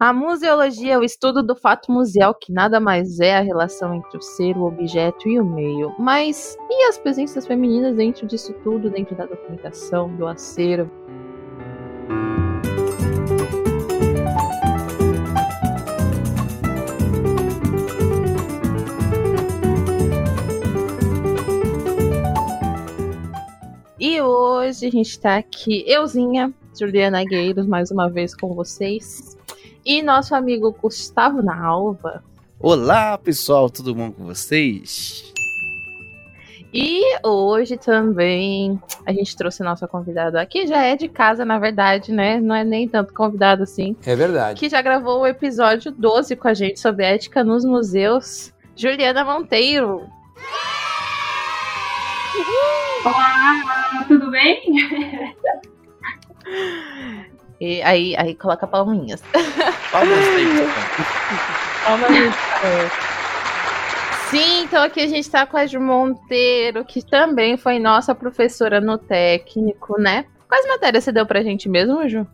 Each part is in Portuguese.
A museologia é o estudo do fato museal, que nada mais é a relação entre o ser, o objeto e o meio. Mas e as presenças femininas dentro disso tudo, dentro da documentação, do acervo? E hoje a gente tá aqui, euzinha, Juliana Gueiros, mais uma vez com vocês. E nosso amigo Gustavo Nalva. Olá, pessoal, tudo bom com vocês? E hoje também a gente trouxe nossa convidada aqui, já é de casa, na verdade, né? Não é nem tanto convidado assim. É verdade. Que já gravou o episódio 12 com a gente sobre ética nos museus. Juliana Monteiro. Olá, tudo bem? E aí, aí coloca palminhas. Palmas Palmas Sim, então aqui a gente tá com a Ju Monteiro, que também foi nossa professora no técnico, né? Quais matérias você deu pra gente mesmo, Ju?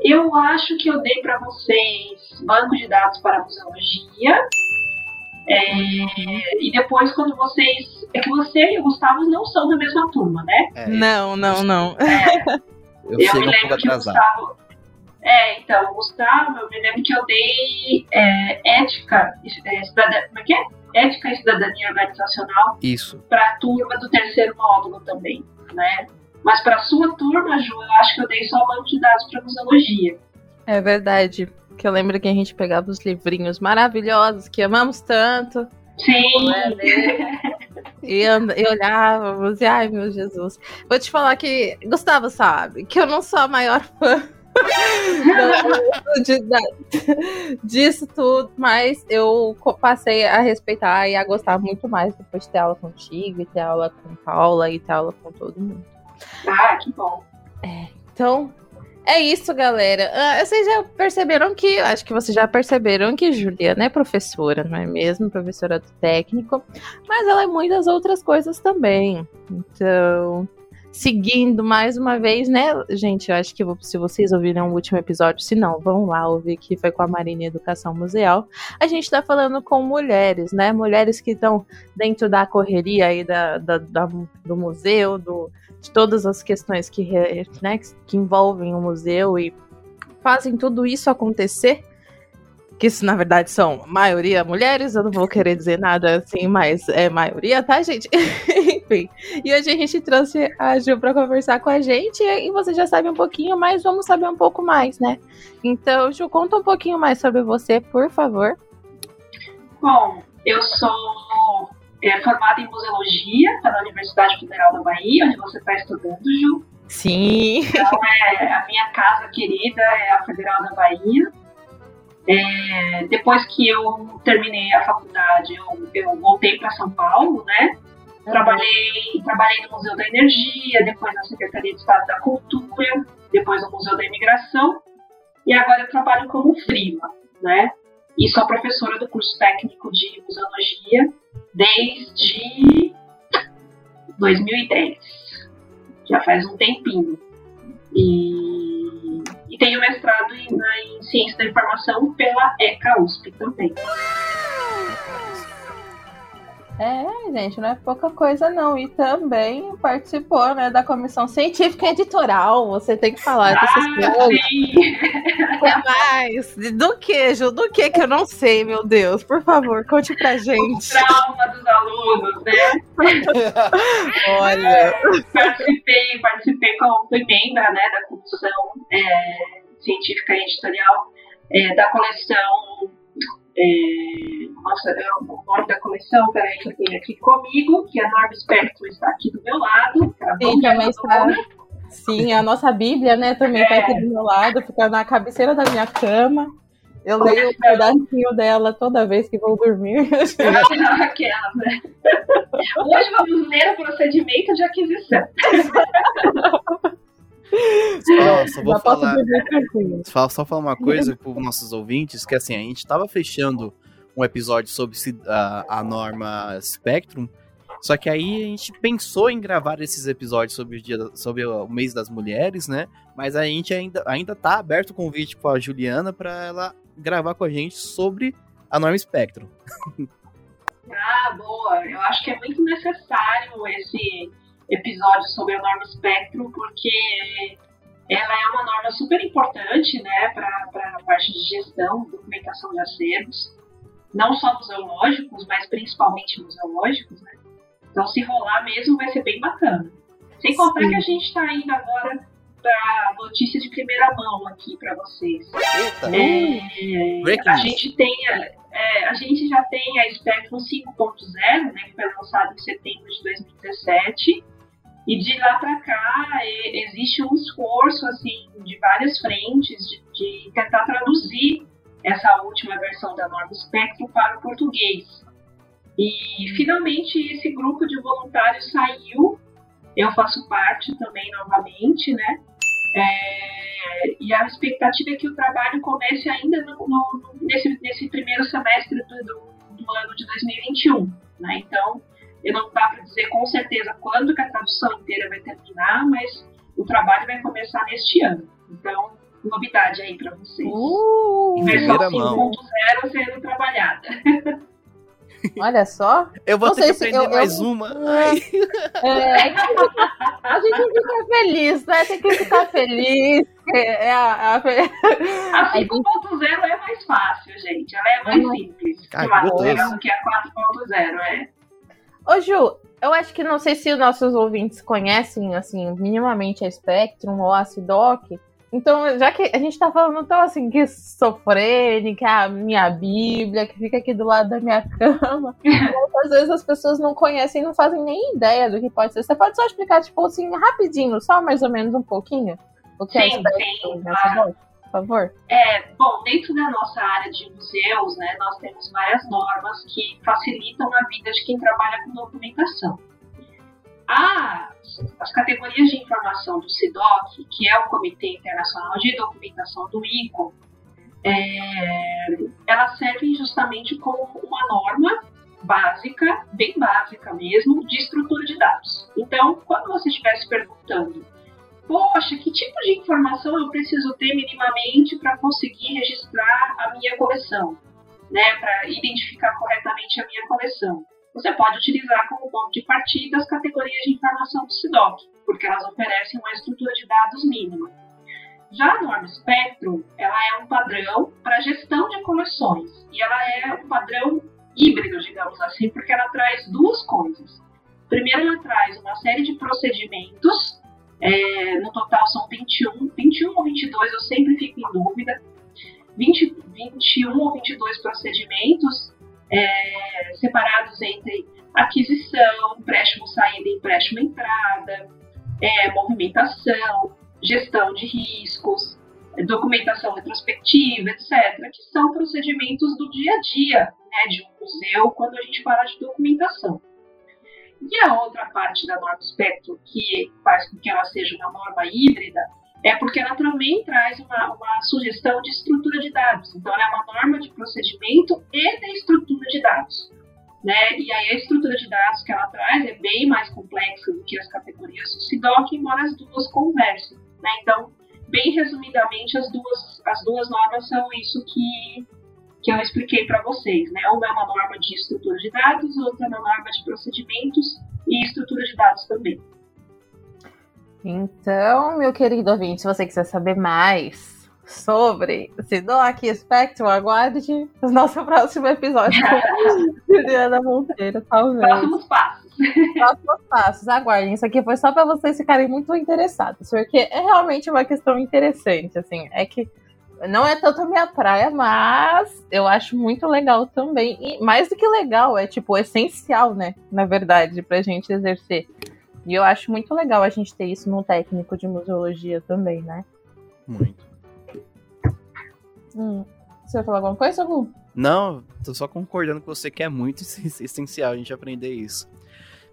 Eu acho que eu dei para vocês banco de dados para museologia. É, e depois, quando vocês. É que você e o Gustavo não são da mesma turma, né? É, Não, não, não. É, eu, eu chego me um lembro pouco que o atrasado. Gustavo. É, então, o Gustavo, eu me lembro que eu dei é, ética, é, cidadania, como é que é? Ética e cidadania organizacional Isso. para a turma do terceiro módulo também, né? Mas para a sua turma, Ju, eu acho que eu dei só banco de dados para museologia. É verdade. Que eu lembro que a gente pegava os livrinhos maravilhosos que amamos tanto. Sim. E, and- e olhávamos, e ai meu Jesus. Vou te falar que Gustavo sabe que eu não sou a maior fã de- da- disso tudo, mas eu passei a respeitar e a gostar muito mais depois de ter aula contigo, e ter aula com Paula e ter aula com todo mundo. Ah, que bom. Então, é isso, galera. Ah, vocês já perceberam que, acho que vocês já perceberam que Juliana é professora, não é mesmo? Professora do técnico, mas ela é muitas outras coisas também. Então, seguindo mais uma vez, né, gente? Eu acho que se vocês ouviram o último episódio, se não, vão lá ouvir que foi com a Marina Educação Museal. A gente tá falando com mulheres, né? Mulheres que estão dentro da correria aí da, da- da- do museu, do, de todas as questões que, né, que envolvem o museu e fazem tudo isso acontecer. Que isso, na verdade, são maioria mulheres, eu não vou querer dizer nada assim, mas é maioria, tá, gente? Enfim. E hoje a gente trouxe a Ju pra conversar com a gente e você já sabe um pouquinho, mas vamos saber um pouco mais, né? Então, Ju, conta um pouquinho mais sobre você, por favor. Bom, eu sou é, formada em museologia pela Universidade Federal da Bahia, onde você está estudando, Ju. Sim. Então, é, a minha casa querida é a Federal da Bahia. É, depois que eu terminei a faculdade, eu, eu voltei para São Paulo, né? Trabalhei, trabalhei no Museu da Energia, depois na Secretaria de Estado da Cultura, depois no Museu da Imigração, e agora eu trabalho como frila, né? E sou professora do curso técnico de museologia desde 2010. Já faz um tempinho. E, e tenho mestrado em, em Ciência da Informação pela ECA USP também. É, gente, não é pouca coisa não. E também participou, né, da comissão científica editorial. Você tem que falar dessas Ah, coisas. sim! O que mais? Do que, Ju? Do que que eu não sei, meu Deus? Por favor, conte pra gente. Trauma dos alunos, né? Olha. participei, participei como fui membro né, da comissão é, científica e editorial é, da coleção. É, nossa, é o nome da coleção, peraí, que eu tenho aqui comigo, que a Norma Spectrum está aqui do meu lado. é Sim, também está. Sim, a nossa Bíblia, né, também tá aqui do meu lado, fica na cabeceira da minha cama. Eu leio um pedacinho dela toda vez que vou dormir. Aquela, né? Hoje vamos ler o procedimento de aquisição. Só, só vou falar. Só, só falar uma coisa para os nossos ouvintes, que assim, a gente tava fechando um episódio sobre a, a norma Spectrum, Só que aí a gente pensou em gravar esses episódios sobre o dia, sobre o mês das mulheres, né? Mas a gente ainda, ainda tá aberto o convite para a Juliana para ela gravar com a gente sobre a Norma Spectrum. ah, boa. Eu acho que é muito necessário esse episódio sobre a Norma Spectrum, porque ela é uma norma super importante né, para a parte de gestão, documentação de acervos, não só museológicos, mas principalmente museológicos. Né? Então, se rolar mesmo, vai ser bem bacana. Sem contar Sim. que a gente está indo agora para notícia de primeira mão aqui para vocês. Eita! É, a gente tem é, a gente já tem a Spectrum 5.0, né, que foi lançado em setembro de 2017. E de lá para cá é, existe um esforço assim de várias frentes de, de, tentar traduzir essa última versão da norma Spectrum para o português. E finalmente esse grupo de voluntários saiu. Eu faço parte também novamente, né? É, e a expectativa é que o trabalho comece ainda no, no, nesse, nesse, primeiro semestre do, do, do, ano de 2021. Né? Então, eu não dá para dizer com certeza quando que a tradução inteira vai terminar, mas o trabalho vai começar neste ano. Então, novidade aí para vocês. Uh, Versão 5.0 sendo trabalhada. Olha só. Eu vou não ter que aprender eu, mais eu, uma. É, a gente fica feliz, né? Tem que ficar feliz. É, a, a... a 5.0 é mais fácil, gente. Ela é mais uhum. simples. Ah, que a 4.0, é. Ô, Ju, eu acho que não sei se os nossos ouvintes conhecem, assim, minimamente a Spectrum ou a Sidoc. Então, já que a gente tá falando tão assim que que é a minha Bíblia, que fica aqui do lado da minha cama, às vezes as pessoas não conhecem, não fazem nem ideia do que pode ser. Você pode só explicar, tipo assim, rapidinho, só mais ou menos um pouquinho, o que é sim, é sim, claro. Por favor? É, bom, dentro da nossa área de museus, né, nós temos várias normas que facilitam a vida de quem trabalha com documentação. A as categorias de informação do CIDOC, que é o Comitê Internacional de Documentação do ICO, é, elas servem justamente como uma norma básica, bem básica mesmo, de estrutura de dados. Então, quando você estiver se perguntando, poxa, que tipo de informação eu preciso ter minimamente para conseguir registrar a minha coleção, né, para identificar corretamente a minha coleção? você pode utilizar como ponto de partida as categorias de informação do SIDOC, porque elas oferecem uma estrutura de dados mínima. Já a norma Spectrum, ela é um padrão para gestão de coleções, e ela é um padrão híbrido, digamos assim, porque ela traz duas coisas. Primeiro, ela traz uma série de procedimentos, é, no total são 21, 21 ou 22, eu sempre fico em dúvida, 20, 21 ou 22 procedimentos é, separados entre aquisição, empréstimo saída empréstimo entrada, é, movimentação, gestão de riscos, documentação retrospectiva, etc., que são procedimentos do dia a dia né, de um museu quando a gente fala de documentação. E a outra parte da norma espectro que faz com que ela seja uma norma híbrida é porque ela também traz uma, uma, sugestão de estrutura de dados. Então, ela é uma norma de procedimento e de estrutura de dados. Né? E aí, a estrutura de dados que ela traz é bem mais complexa do que as categorias do CIDOC, embora as duas conversem. Né? Então, bem resumidamente, as duas, as duas normas são isso que, que eu expliquei para vocês. Né? Uma é uma norma de estrutura de dados, outra é uma norma de procedimentos e estrutura de dados também. Então, meu querido ouvinte, se você quiser saber mais sobre Sidoc e Spectrum, aguarde o nosso próximo episódio com Juliana Monteiro, talvez. Próximos passos. Próximos passos, aguardem. Isso aqui foi só para vocês ficarem muito interessados, porque é realmente uma questão interessante, assim, é que não é tanto a minha praia, mas eu acho muito legal também. E mais do que legal, é tipo essencial, né? Na verdade, pra gente exercer. E eu acho muito legal a gente ter isso num técnico de museologia também, né? Muito. Hum. Você vai falar alguma coisa, Gu? Não, tô só concordando com você que é muito essencial a gente aprender isso.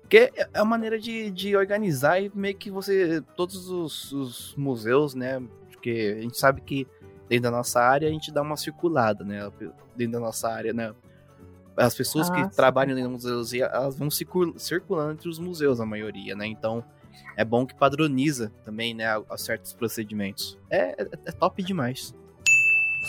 Porque é uma maneira de, de organizar e meio que você. Todos os, os, museus, né? Porque a gente sabe que dentro da nossa área a gente dá uma circulada, né? Dentro da nossa área, né? as pessoas Ah, que sim. trabalham na museologia, elas vão circul- circulando entre os museus, a maioria, né? Então, é bom que padroniza também, né, a, a certos procedimentos. É, é- é top demais.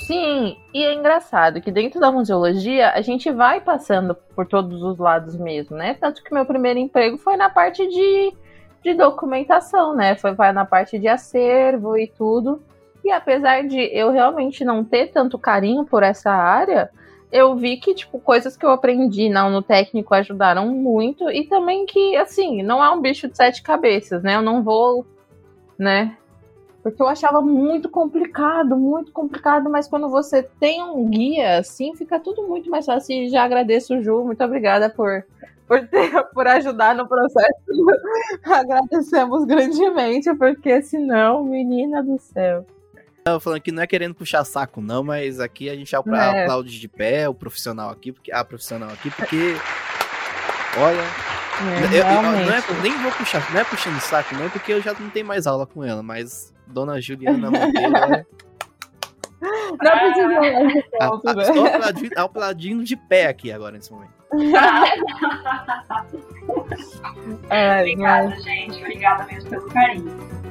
Sim, e é engraçado que dentro da museologia a gente vai passando por todos os lados mesmo, né? Tanto que meu primeiro emprego foi na parte de, de documentação, né? Foi vai na parte de acervo e tudo. E apesar de eu realmente não ter tanto carinho por essa área, eu vi que, tipo, coisas que eu aprendi não, no técnico ajudaram muito. E também que, assim, não é um bicho de sete cabeças, né? Eu não vou, né? Porque eu achava muito complicado, muito complicado, mas quando você tem um guia assim, fica tudo muito mais fácil. E já agradeço, Ju, muito obrigada por, por, ter, por ajudar no processo. Agradecemos grandemente, porque senão, menina do céu. Eu falando que não é querendo puxar saco, não, mas aqui a gente apla- É. aplaude de pé o profissional aqui, porque a profissional aqui, porque. Olha, É, eu- eu- não é- nem vou puxar, não é puxando saco, não, porque eu já não tenho mais aula com ela, mas Dona Juliana Monteiro é. Não precisa falar de a- ponto, a- né? Estou aplaudindo, aplaudindo de pé aqui agora nesse momento. É, mas- Obrigada, gente. Obrigada mesmo pelo carinho.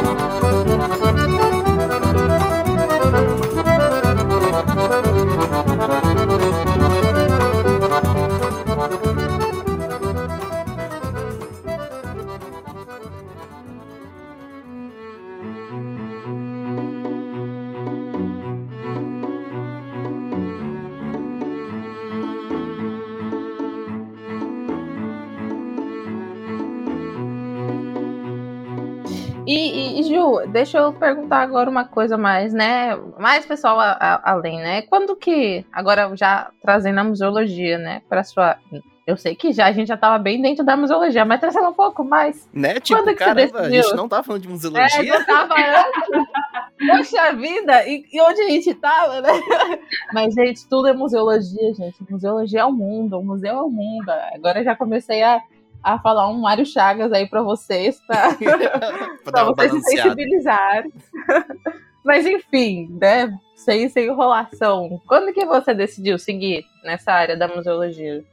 E, deixa eu perguntar agora uma coisa mais, né? Mais pessoal a- a- além, né? Quando que, agora já trazendo a museologia, né? Para sua. Eu sei que já a gente já tava bem dentro da museologia, mas trazendo um pouco mais. Né? Tipo, Quando que você caramba, a gente não tá falando de É, museologia. eu tava antes. Poxa vida, e, e onde a gente tava, né? Mas, gente, tudo é museologia, gente. Museologia é o mundo, o museu é o mundo. Agora eu já comecei a, a falar um Mário Chagas aí pra vocês, pra, pra pra dar uma vocês se balanceada. sensibilizarem. Mas enfim, né? Sem, sem enrolação. Quando que você decidiu seguir nessa área da museologia?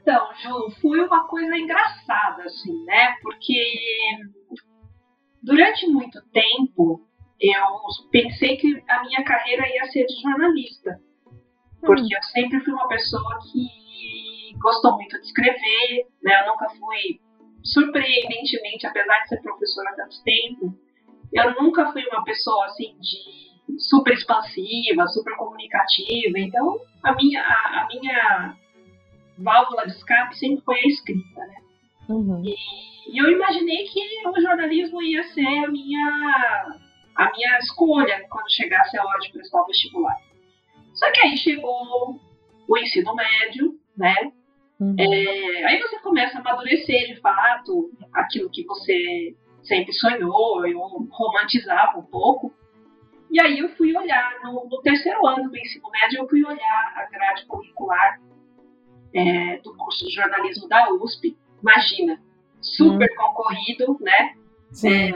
Então, Ju, foi uma coisa engraçada, assim, né? Porque durante muito tempo eu pensei que a minha carreira ia ser de jornalista. Porque eu sempre fui uma pessoa que gostou muito de escrever, né? Eu nunca fui, surpreendentemente, apesar de ser professora há tanto tempo, eu nunca fui uma pessoa assim de super expansiva, super comunicativa. Então, a minha, a, a minha válvula de escape sempre foi a escrita, né? Uhum. E eu imaginei que o jornalismo ia ser a minha, a minha escolha quando chegasse a hora de prestar o vestibular. Só que aí chegou o ensino médio, né? Uhum. É, aí você começa a amadurecer de fato aquilo que você sempre sonhou, eu romantizava um pouco. E aí eu fui olhar, no, no terceiro ano do ensino médio, eu fui olhar a grade curricular é, do curso de jornalismo da USP. Imagina, super concorrido, né? Sim.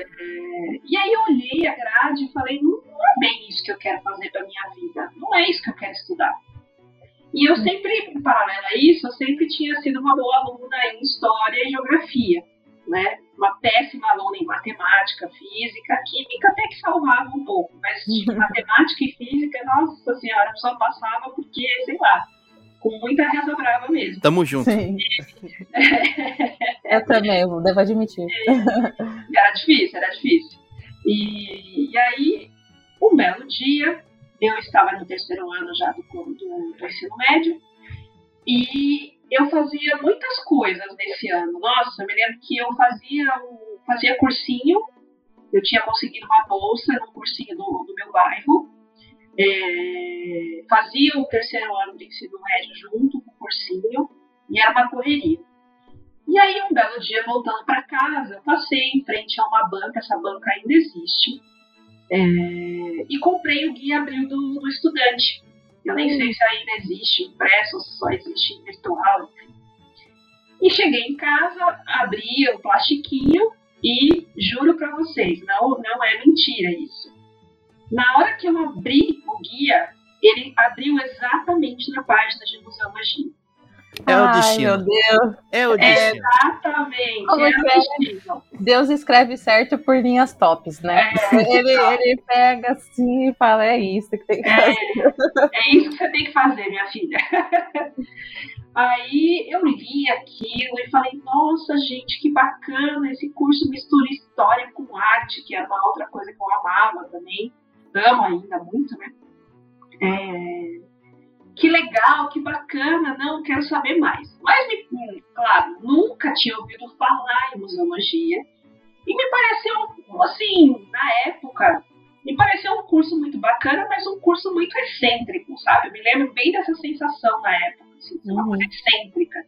E aí eu olhei a grade e falei, não, não é bem isso que eu quero fazer para minha vida, não é isso que eu quero estudar. E eu sempre, em paralelo a isso, eu sempre tinha sido uma boa aluna em história e geografia, né? Uma péssima aluna em matemática, física, química até que salvava um pouco, mas de matemática e física, nossa senhora, só passava porque, sei lá, com muita reza brava mesmo. Tamo junto. Sim. eu também, eu devo admitir. Era difícil, era difícil. E, e aí, um belo dia, eu estava no terceiro ano já do, do, do ensino médio e eu fazia muitas coisas nesse ano. Nossa, eu me lembro que eu fazia, fazia cursinho, eu tinha conseguido uma bolsa num cursinho do, do meu bairro, é, fazia o terceiro ano do ensino médio junto com o cursinho e era uma correria. E aí, um belo dia, voltando para casa, eu passei em frente a uma banca, essa banca ainda existe, é, e comprei o Guia Abril do, do Estudante. Eu nem sei se ainda existe impresso ou só existe virtual. E cheguei em casa, abri o plastiquinho e juro para vocês, não, não é mentira isso. Na hora que eu abri o guia, ele abriu exatamente na página de museologia. É o Ai, destino. meu Deus. É o É, destino. exatamente, Como é o é? destino. Deus escreve certo por linhas tops, né? É, Ele, ele pega assim e fala: é isso que tem que fazer. É, é isso que você tem que fazer, minha filha. Aí eu li aquilo e falei, nossa, gente, que bacana, esse curso mistura história com arte, que era uma outra coisa que eu amava também. Amo ainda muito, né? É, que legal, que bacana, não, quero saber mais. Mas, me- claro, nunca tinha ouvido falar em museologia. E me pareceu, assim, na época, me pareceu um curso muito bacana, mas um curso muito excêntrico, sabe? Eu me lembro bem dessa sensação na época, assim, de uma Uhum. coisa excêntrica.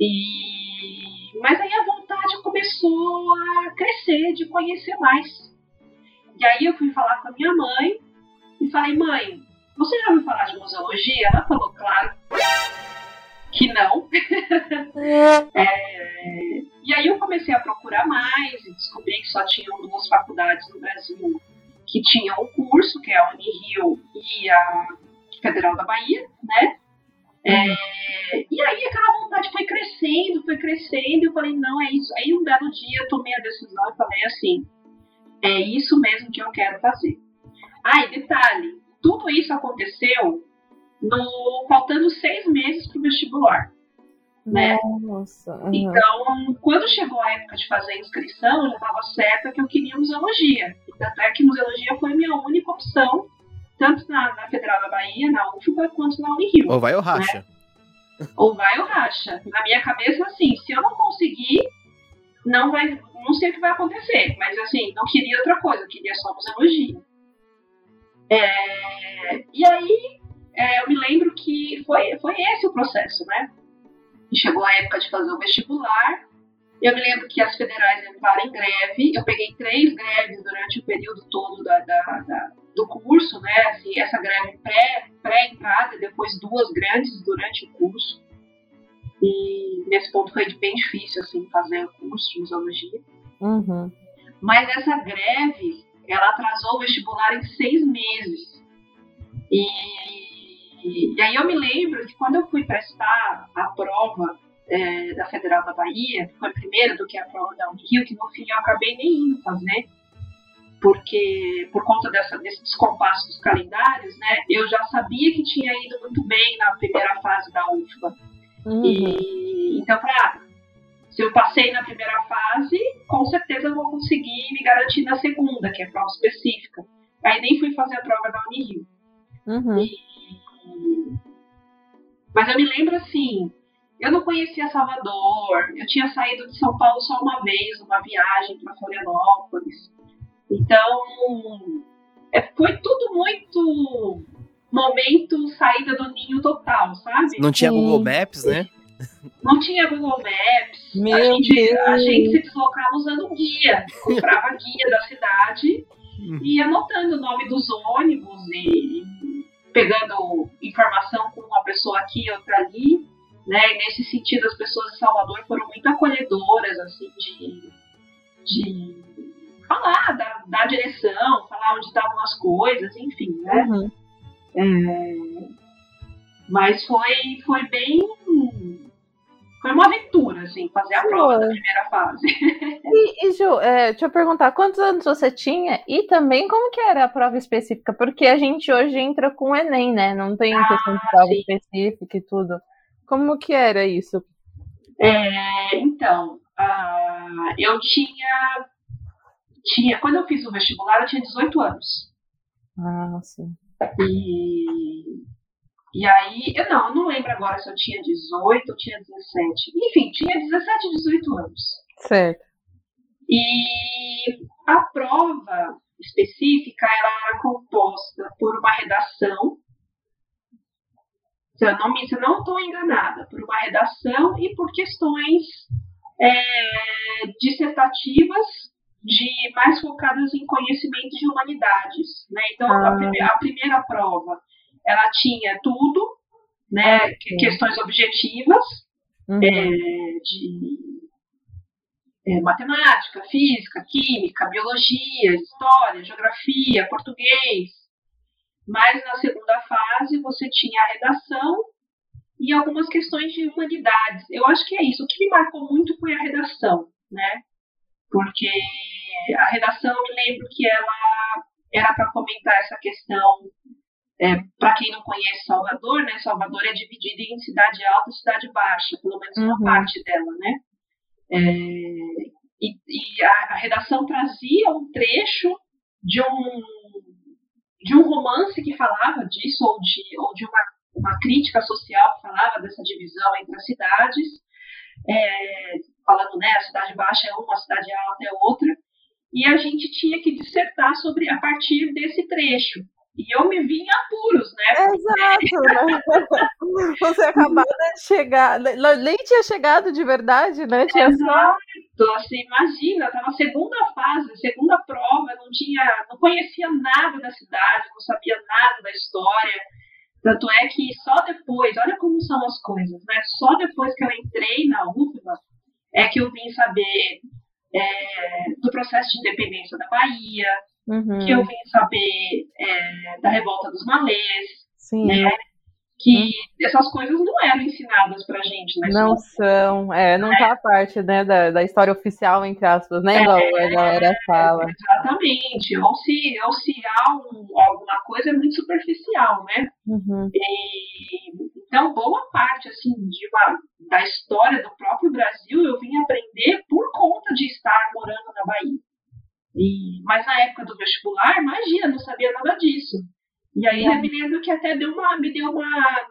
E... Mas aí a vontade começou a crescer, de conhecer mais. E aí eu fui falar com a minha mãe e falei, mãe, você já ouviu falar de museologia? Ela falou, claro, que não. É, E aí eu comecei a procurar mais e descobri que só tinham duas faculdades no Brasil que tinham o curso, que é a Unirio e a Federal da Bahia, né? É, e aí aquela vontade foi crescendo, foi crescendo, e eu falei, não, é isso. Aí um belo dia eu tomei a decisão e falei assim, é isso mesmo que eu quero fazer. Ah, e detalhe, tudo isso aconteceu no, faltando seis meses para o vestibular. né? Nossa. uhum. Então, quando chegou a época de fazer a inscrição, eu já estava certa que eu queria museologia. Tanto é que museologia foi a minha única opção, tanto na, na Federal da Bahia, na UFBA, quanto na Unirio. Ou vai ou racha. Ou vai ou racha. Na minha cabeça, assim, se eu não conseguir, não vai, não sei o que vai acontecer. Mas assim, não queria outra coisa, eu queria só museologia. É, e aí, é, eu me lembro que foi, foi esse o processo, né? E chegou a época de fazer o vestibular. Eu me lembro que as federais entraram em greve. Eu peguei três greves durante o período todo da, da- da- do curso, né? Assim, essa greve pré- pré-entrada e depois duas grandes durante o curso. E nesse ponto foi bem difícil assim fazer o curso de museologia. Uhum. Mas essa greve, ela atrasou o vestibular em seis meses. E, e aí eu me lembro que quando eu fui prestar a prova é, da Federal da Bahia, que foi primeiro do que a prova da Unirio, que no fim eu acabei nem indo fazer, porque por conta dessa, desse descompasso dos calendários, né, eu já sabia que tinha ido muito bem na primeira fase da UFBA. Uhum. E, então, pra, se eu passei na primeira fase, com certeza eu vou conseguir me garantir na segunda, que é prova específica. Aí nem fui fazer a prova da Unirio. Uhum. Mas eu me lembro assim, eu não conhecia Salvador, eu tinha saído de São Paulo só uma vez, numa viagem para Florianópolis. Então, é, foi tudo muito momento saída do ninho total, sabe? Não tinha Sim. Google Maps, né? Não tinha Google Maps. Meu a, gente, a gente se deslocava usando guia. Comprava guia da cidade e ia anotando o nome dos ônibus e pegando informação com uma pessoa aqui e outra ali. Né? E nesse sentido, as pessoas de Salvador foram muito acolhedoras, assim, de, de falar, dar, dar direção, falar onde estavam as coisas, enfim, né? Uhum. Mas foi, foi bem. Foi uma aventura, assim, fazer a prova da primeira fase. E, e, Ju, é, deixa eu perguntar, quantos anos você tinha? E também como que era a prova específica? Porque a gente hoje entra com o Enem, né? Não tem Ah, questão de prova sim. específica e tudo. Como que era isso? É, então, ah, eu tinha, tinha. Quando eu fiz o vestibular, eu tinha 18 anos. Ah, sim. E, e aí, eu não, eu não lembro agora se eu tinha 18 ou tinha 17. Enfim, tinha 17, 18 anos. Certo. E a prova específica ela era composta por uma redação. Se eu não me, se eu não estou enganada, por uma redação e por questões é, dissertativas de mais focadas em conhecimento de humanidades. Né? Então, a, Ah. prime- a primeira prova ela tinha tudo, né? Questões objetivas uhum. é, de é, matemática, física, química, biologia, história, geografia, português. Mas na segunda fase você tinha a redação e algumas questões de humanidades. Eu acho que é isso. O que me marcou muito foi a redação, né? Porque a redação, eu me lembro que ela era para comentar essa questão. É, para quem não conhece Salvador, né? Salvador é dividida em cidade alta e cidade baixa, pelo menos uma uhum. parte dela, né? É, e, e a, a, redação trazia um trecho de um, de um romance que falava disso, ou de, ou de uma, uma crítica social que falava dessa divisão entre as cidades, é, falando, né, a cidade baixa é uma, a cidade alta é outra, e a gente tinha que dissertar sobre a partir desse trecho. E eu me vi em apuros, né? Exato. Né? Você acabou de chegar, nem tinha chegado de verdade, né? Tinha Exato. Só... Assim, imagina, estava segunda fase, segunda prova, não tinha, não conhecia nada da cidade, não sabia nada da história. Tanto é que só depois, olha como são as coisas, né? Só depois que eu entrei na UFBA é que eu vim saber é, do processo de independência da Bahia, uhum. que eu vim saber é, da revolta dos malês, Sim. né? que uhum. essas coisas não eram ensinadas pra gente, né? Não são, é, não é. tá parte, né, da, da história oficial, entre aspas, né, igual é, a galera fala. Exatamente, ou se, ou se há um, alguma coisa é muito superficial, né? Uhum. E, então, boa parte, assim, de uma, da história do próprio Brasil eu vim aprender por conta de estar morando na Bahia. E, mas na época do vestibular, imagina, não sabia nada disso. E aí eu me lembro que até deu uma, me deu uma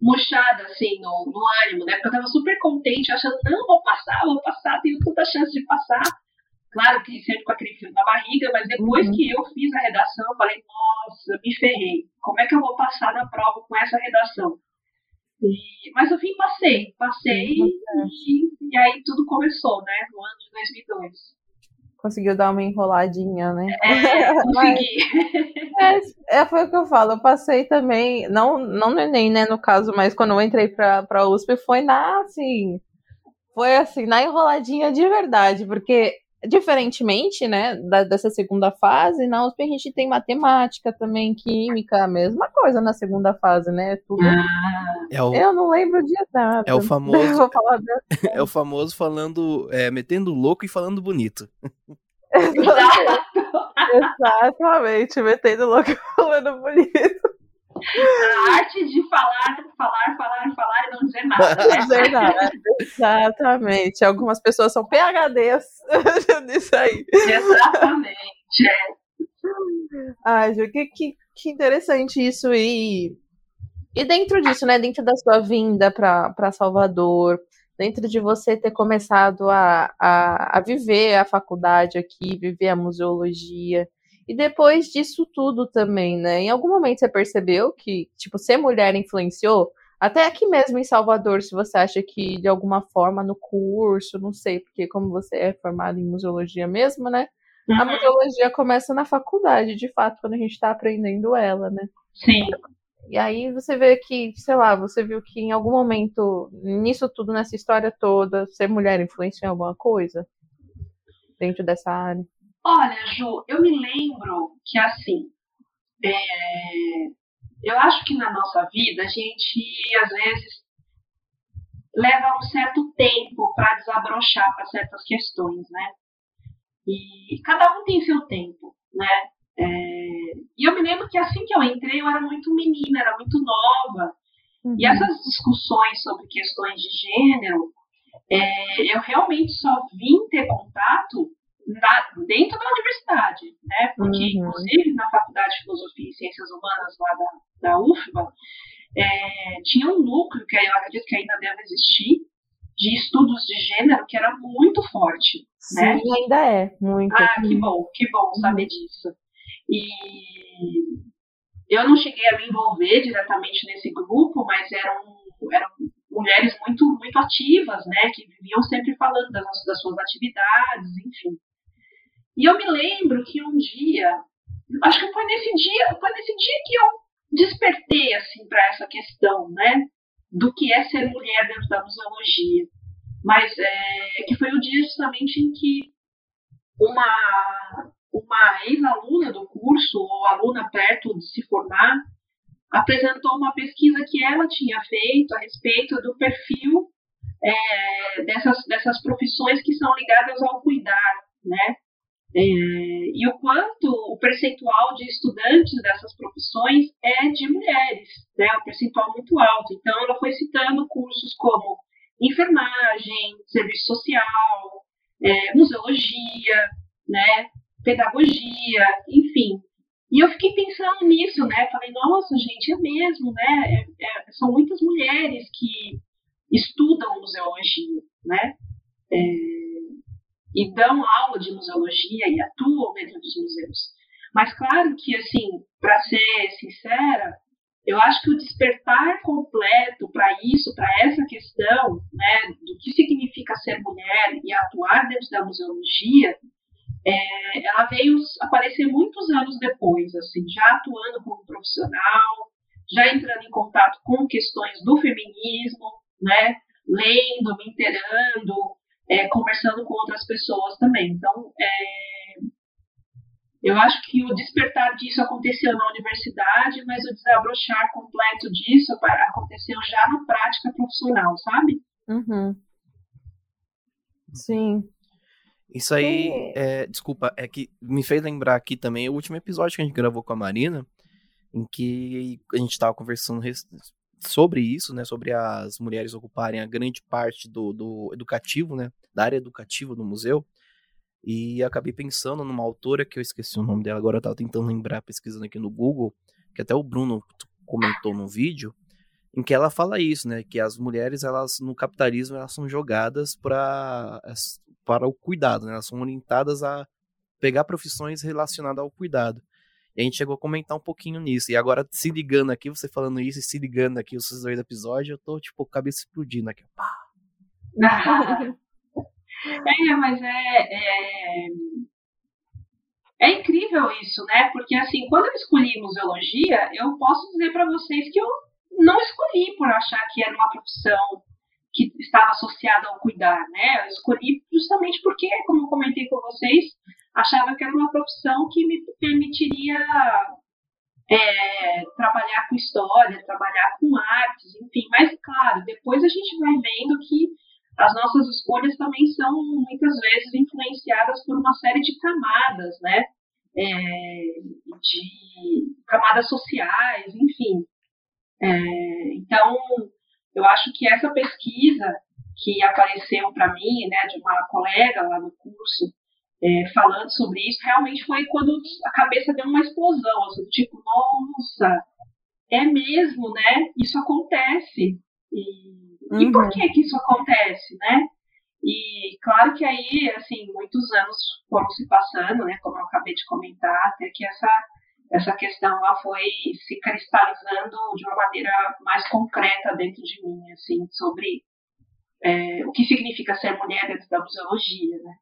murchada, assim, no, no ânimo, né? Porque eu tava super contente, achando, não, vou passar, vou passar, tenho tanta chance de passar. Claro que sempre com aquele frio na barriga, mas depois uhum. que eu fiz a redação, eu falei, nossa, me ferrei. Como é que eu vou passar na prova com essa redação? E, mas eu vim, passei, passei, uhum. e, e aí tudo começou, né? No ano de 2002 conseguiu dar uma enroladinha, né? É, consegui. Mas, é, foi o que eu falo, eu passei também, não, não no Enem, né, no caso, mas quando eu entrei pra, pra USP foi na, assim, foi assim, na enroladinha de verdade, porque diferentemente, né, da, dessa segunda fase, na USP a gente tem matemática também, química, a mesma coisa na segunda fase, né? Tudo. Ah, é o, eu não lembro de nada. É o famoso. é o famoso falando, é, metendo louco e falando bonito. Exatamente, metendo louco e falando bonito. A arte de falar, falar, falar, falar e não dizer nada. Né? Não dizer nada. Exatamente. Algumas pessoas são PHDs nisso aí. Exatamente. É. Ai, Ju, que, que, que interessante isso. E, e dentro disso, né? Dentro da sua vinda para Salvador, dentro de você ter começado a, a, a viver a faculdade aqui, viver a museologia. E depois disso tudo também, né? Em algum momento você percebeu que, tipo, ser mulher influenciou? Até aqui mesmo em Salvador, se você acha que de alguma forma no curso, não sei, porque como você é formado em museologia mesmo, né? Uhum. A museologia começa na faculdade, de fato, quando a gente está aprendendo ela, né? Sim. E aí você vê que, sei lá, você viu que em algum momento, nisso tudo, nessa história toda, ser mulher influenciou em alguma coisa? Dentro dessa área? Olha, Ju, eu me lembro que assim, é, eu acho que na nossa vida a gente às vezes leva um certo tempo para desabrochar para certas questões, né? E cada um tem seu tempo, né? É, e eu me lembro que assim que eu entrei, eu era muito menina, era muito nova. Uhum. E essas discussões sobre questões de gênero, é, eu realmente só vim ter contato na, dentro da universidade, né? Porque, uhum. inclusive, na Faculdade de Filosofia e Ciências Humanas lá da, da UFBA, é, tinha um núcleo, que eu acredito que ainda deve existir, de estudos de gênero que era muito forte. Né? Sim, ainda é, muito. Ah, que bom, que bom saber uhum. disso. E eu não cheguei a me envolver diretamente nesse grupo, mas eram, eram mulheres muito, muito ativas, né, que viviam sempre falando das, das suas atividades, enfim. E eu me lembro que um dia, acho que foi nesse dia, foi nesse dia que eu despertei assim para essa questão, né, do que é ser mulher dentro da museologia. Mas é, que foi o dia justamente em que uma uma ex-aluna do curso ou aluna perto de se formar apresentou uma pesquisa que ela tinha feito a respeito do perfil é, dessas, dessas profissões que são ligadas ao cuidar, né? É, e o quanto o percentual de estudantes dessas profissões é de mulheres, né? Um percentual muito alto. Então, ela foi citando cursos como enfermagem, serviço social, é, museologia, né? Pedagogia, enfim. E eu fiquei pensando nisso, né? Falei, nossa, gente, é mesmo, né? É, é, são muitas mulheres que estudam museologia, né? E dão aula de museologia e atuam dentro dos museus. Mas claro que, assim, para ser sincera, eu acho que o despertar completo para isso, para essa questão, né, do que significa ser mulher e atuar dentro da museologia, é, ela veio aparecer muitos anos depois, assim, já atuando como profissional, já entrando em contato com questões do feminismo, né, lendo, me inteirando, é, conversando com outras pessoas também. Então, é, eu acho que o despertar disso aconteceu na universidade, mas o desabrochar completo disso aconteceu já na prática profissional, sabe? Uhum. Sim. Isso aí, é, desculpa, é que me fez lembrar aqui também o último episódio que a gente gravou com a Marina, em que a gente estava conversando sobre isso, né, sobre as mulheres ocuparem a grande parte do, do educativo, né, da área educativa do museu, e acabei pensando numa autora que eu esqueci o nome dela, agora eu estava tentando lembrar, pesquisando aqui no Google, que até o Bruno comentou no vídeo, em que ela fala isso, né, que as mulheres, elas no capitalismo, elas são jogadas para para o cuidado, né, elas são orientadas a pegar profissões relacionadas ao cuidado. E a gente chegou a comentar um pouquinho nisso. E agora, se ligando aqui, você falando isso e se ligando aqui, os dois episódios, eu tô, tipo, cabeça explodindo aqui. Pá. é, mas é, é, é. incrível isso, né? Porque, assim, quando eu escolhi museologia, eu posso dizer para vocês que eu não escolhi por achar que era uma profissão que estava associada ao cuidar, né? Eu escolhi justamente porque, como eu comentei com vocês, achava que era uma profissão que me permitiria é, trabalhar com história, trabalhar com artes, enfim. Mas, claro, depois a gente vai vendo que as nossas escolhas também são muitas vezes influenciadas por uma série de camadas, né? É, de camadas sociais, enfim. É, então, eu acho que essa pesquisa que apareceu para mim, né, de uma colega lá no curso, é, falando sobre isso, realmente foi quando a cabeça deu uma explosão, assim, tipo, nossa, é mesmo, né? Isso acontece. E, uhum. e por uhum. que que isso acontece, né? E claro que aí, assim, muitos anos foram se passando, né? Como eu acabei de comentar, até que essa essa questão ela foi se cristalizando de uma maneira mais concreta dentro de mim, assim, sobre é, o que significa ser mulher dentro da museologia, né?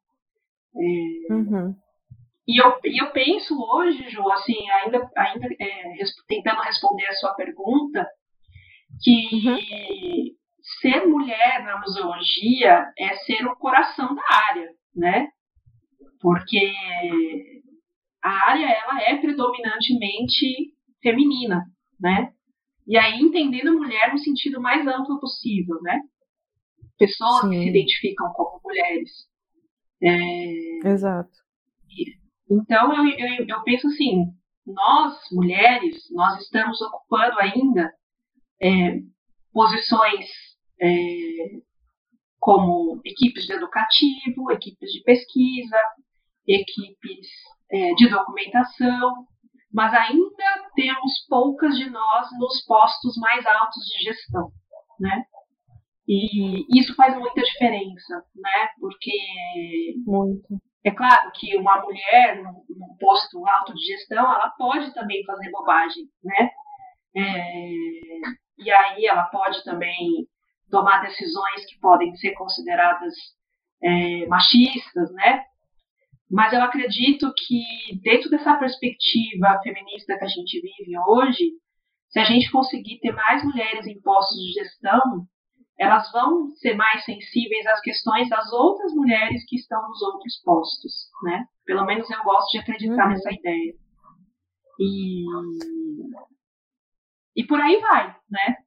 É, uhum. E eu, eu penso hoje, Ju, assim, ainda, ainda é, tentando responder a sua pergunta, que uhum. ser mulher na museologia é ser o coração da área, né? Porque a área ela é predominantemente feminina, né? E aí entendendo mulher no sentido mais amplo possível, né? Pessoas Sim. que se identificam como mulheres. É... Exato. Então, eu, eu, eu, penso assim: nós, mulheres, nós estamos ocupando ainda é, posições é, como equipes de educativo, equipes de pesquisa, equipes é, de documentação, mas ainda temos poucas de nós nos postos mais altos de gestão, né? E isso faz muita diferença, né? Porque Muito. é claro que uma mulher num, posto alto de gestão, ela pode também fazer bobagem, né? É, e aí ela pode também tomar decisões que podem ser consideradas é, machistas, né? Mas eu acredito que dentro dessa perspectiva feminista que a gente vive hoje, se a gente conseguir ter mais mulheres em postos de gestão, elas vão ser mais sensíveis às questões das outras mulheres que estão nos outros postos, né? Pelo menos eu gosto de acreditar uhum. nessa ideia. E e por aí vai, né?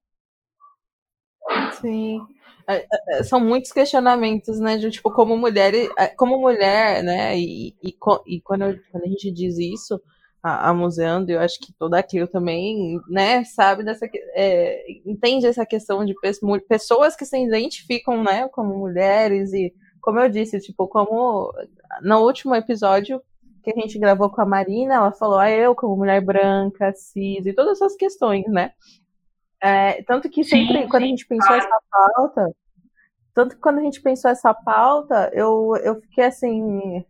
Sim. É, é, é, são muitos questionamentos, né? De tipo, como mulher, como mulher, né? E, e, e quando, quando a gente diz isso, a, a museando, eu acho que toda aquilo também, né, sabe dessa é, entende essa questão de pessoas que se identificam, né, como mulheres e como eu disse, tipo, como no último episódio que a gente gravou com a Marina, ela falou, ah, eu como mulher branca, cis e todas essas questões, né? É, tanto que sempre, sim, quando a gente pensou essa pauta, tanto que quando a gente pensou essa pauta, eu, eu fiquei assim,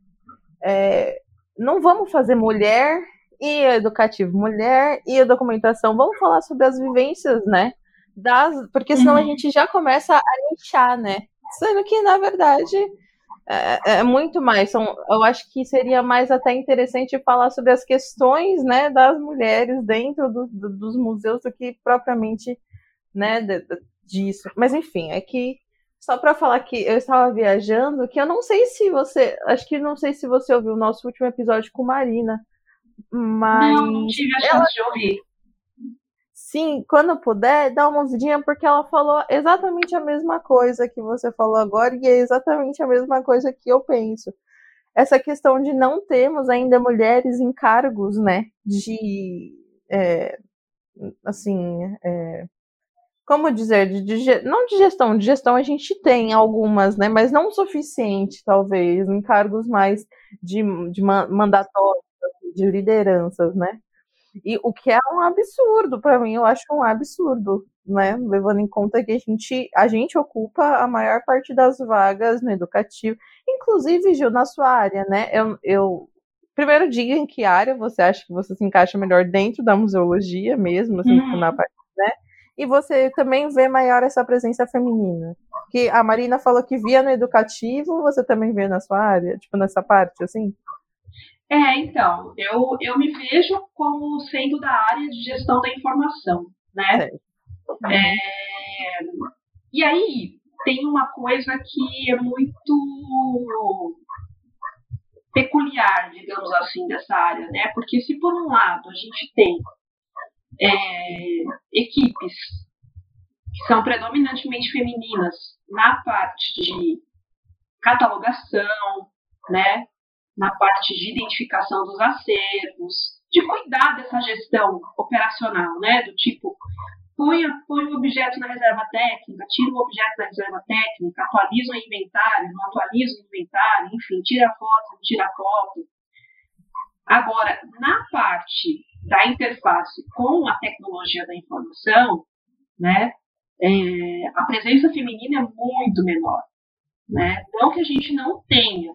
é, não vamos fazer mulher e educativo mulher e a documentação. Vamos falar sobre as vivências, né? Das, porque senão uhum. a gente já começa a nichar, né? Sendo que, na verdade, é, é, muito mais. São, eu acho que seria mais até interessante falar sobre as questões né, das mulheres dentro do, do, dos museus do que propriamente né, de, de, disso. Mas enfim, é que só para falar que eu estava viajando, que eu não sei se você, acho que não sei se você ouviu o nosso último episódio com Marina, mas. Não, não tive a chance de ouvir. Sim, quando puder, dá uma ouvidinha, porque ela falou exatamente a mesma coisa que você falou agora, e é exatamente a mesma coisa que eu penso. Essa questão de não termos ainda mulheres em cargos, né? De. É, assim. É, como dizer, de, de, não de gestão, de gestão a gente tem algumas, né, mas não o suficiente, talvez, em cargos mais de, de mandatórios, de lideranças, né? E o que é um absurdo, para mim, eu acho um absurdo, né? Levando em conta que a gente, a gente ocupa a maior parte das vagas no educativo, inclusive, Gil, na sua área, né? Eu, eu primeiro diga em que área você acha que você se encaixa melhor dentro da museologia mesmo, assim, uhum. na parte, né? E você também vê maior essa presença feminina. Que a Marina falou que via no educativo, você também vê na sua área, tipo nessa parte, assim? É, então, eu, eu me vejo como sendo da área de gestão da informação, né? É, e aí, tem uma coisa que é muito peculiar, digamos assim, dessa área, né? Porque se por um lado a gente tem é, equipes que são predominantemente femininas na parte de catalogação, né? Na parte de identificação dos acervos, de cuidar dessa gestão operacional, né? Do tipo, põe, põe o objeto na reserva técnica, tira o objeto da reserva técnica, atualiza o inventário, não atualiza o inventário, enfim, tira foto, não tira foto. Agora, na parte da interface com a tecnologia da informação, né, é, a presença feminina é muito menor. Né? Não que a gente não tenha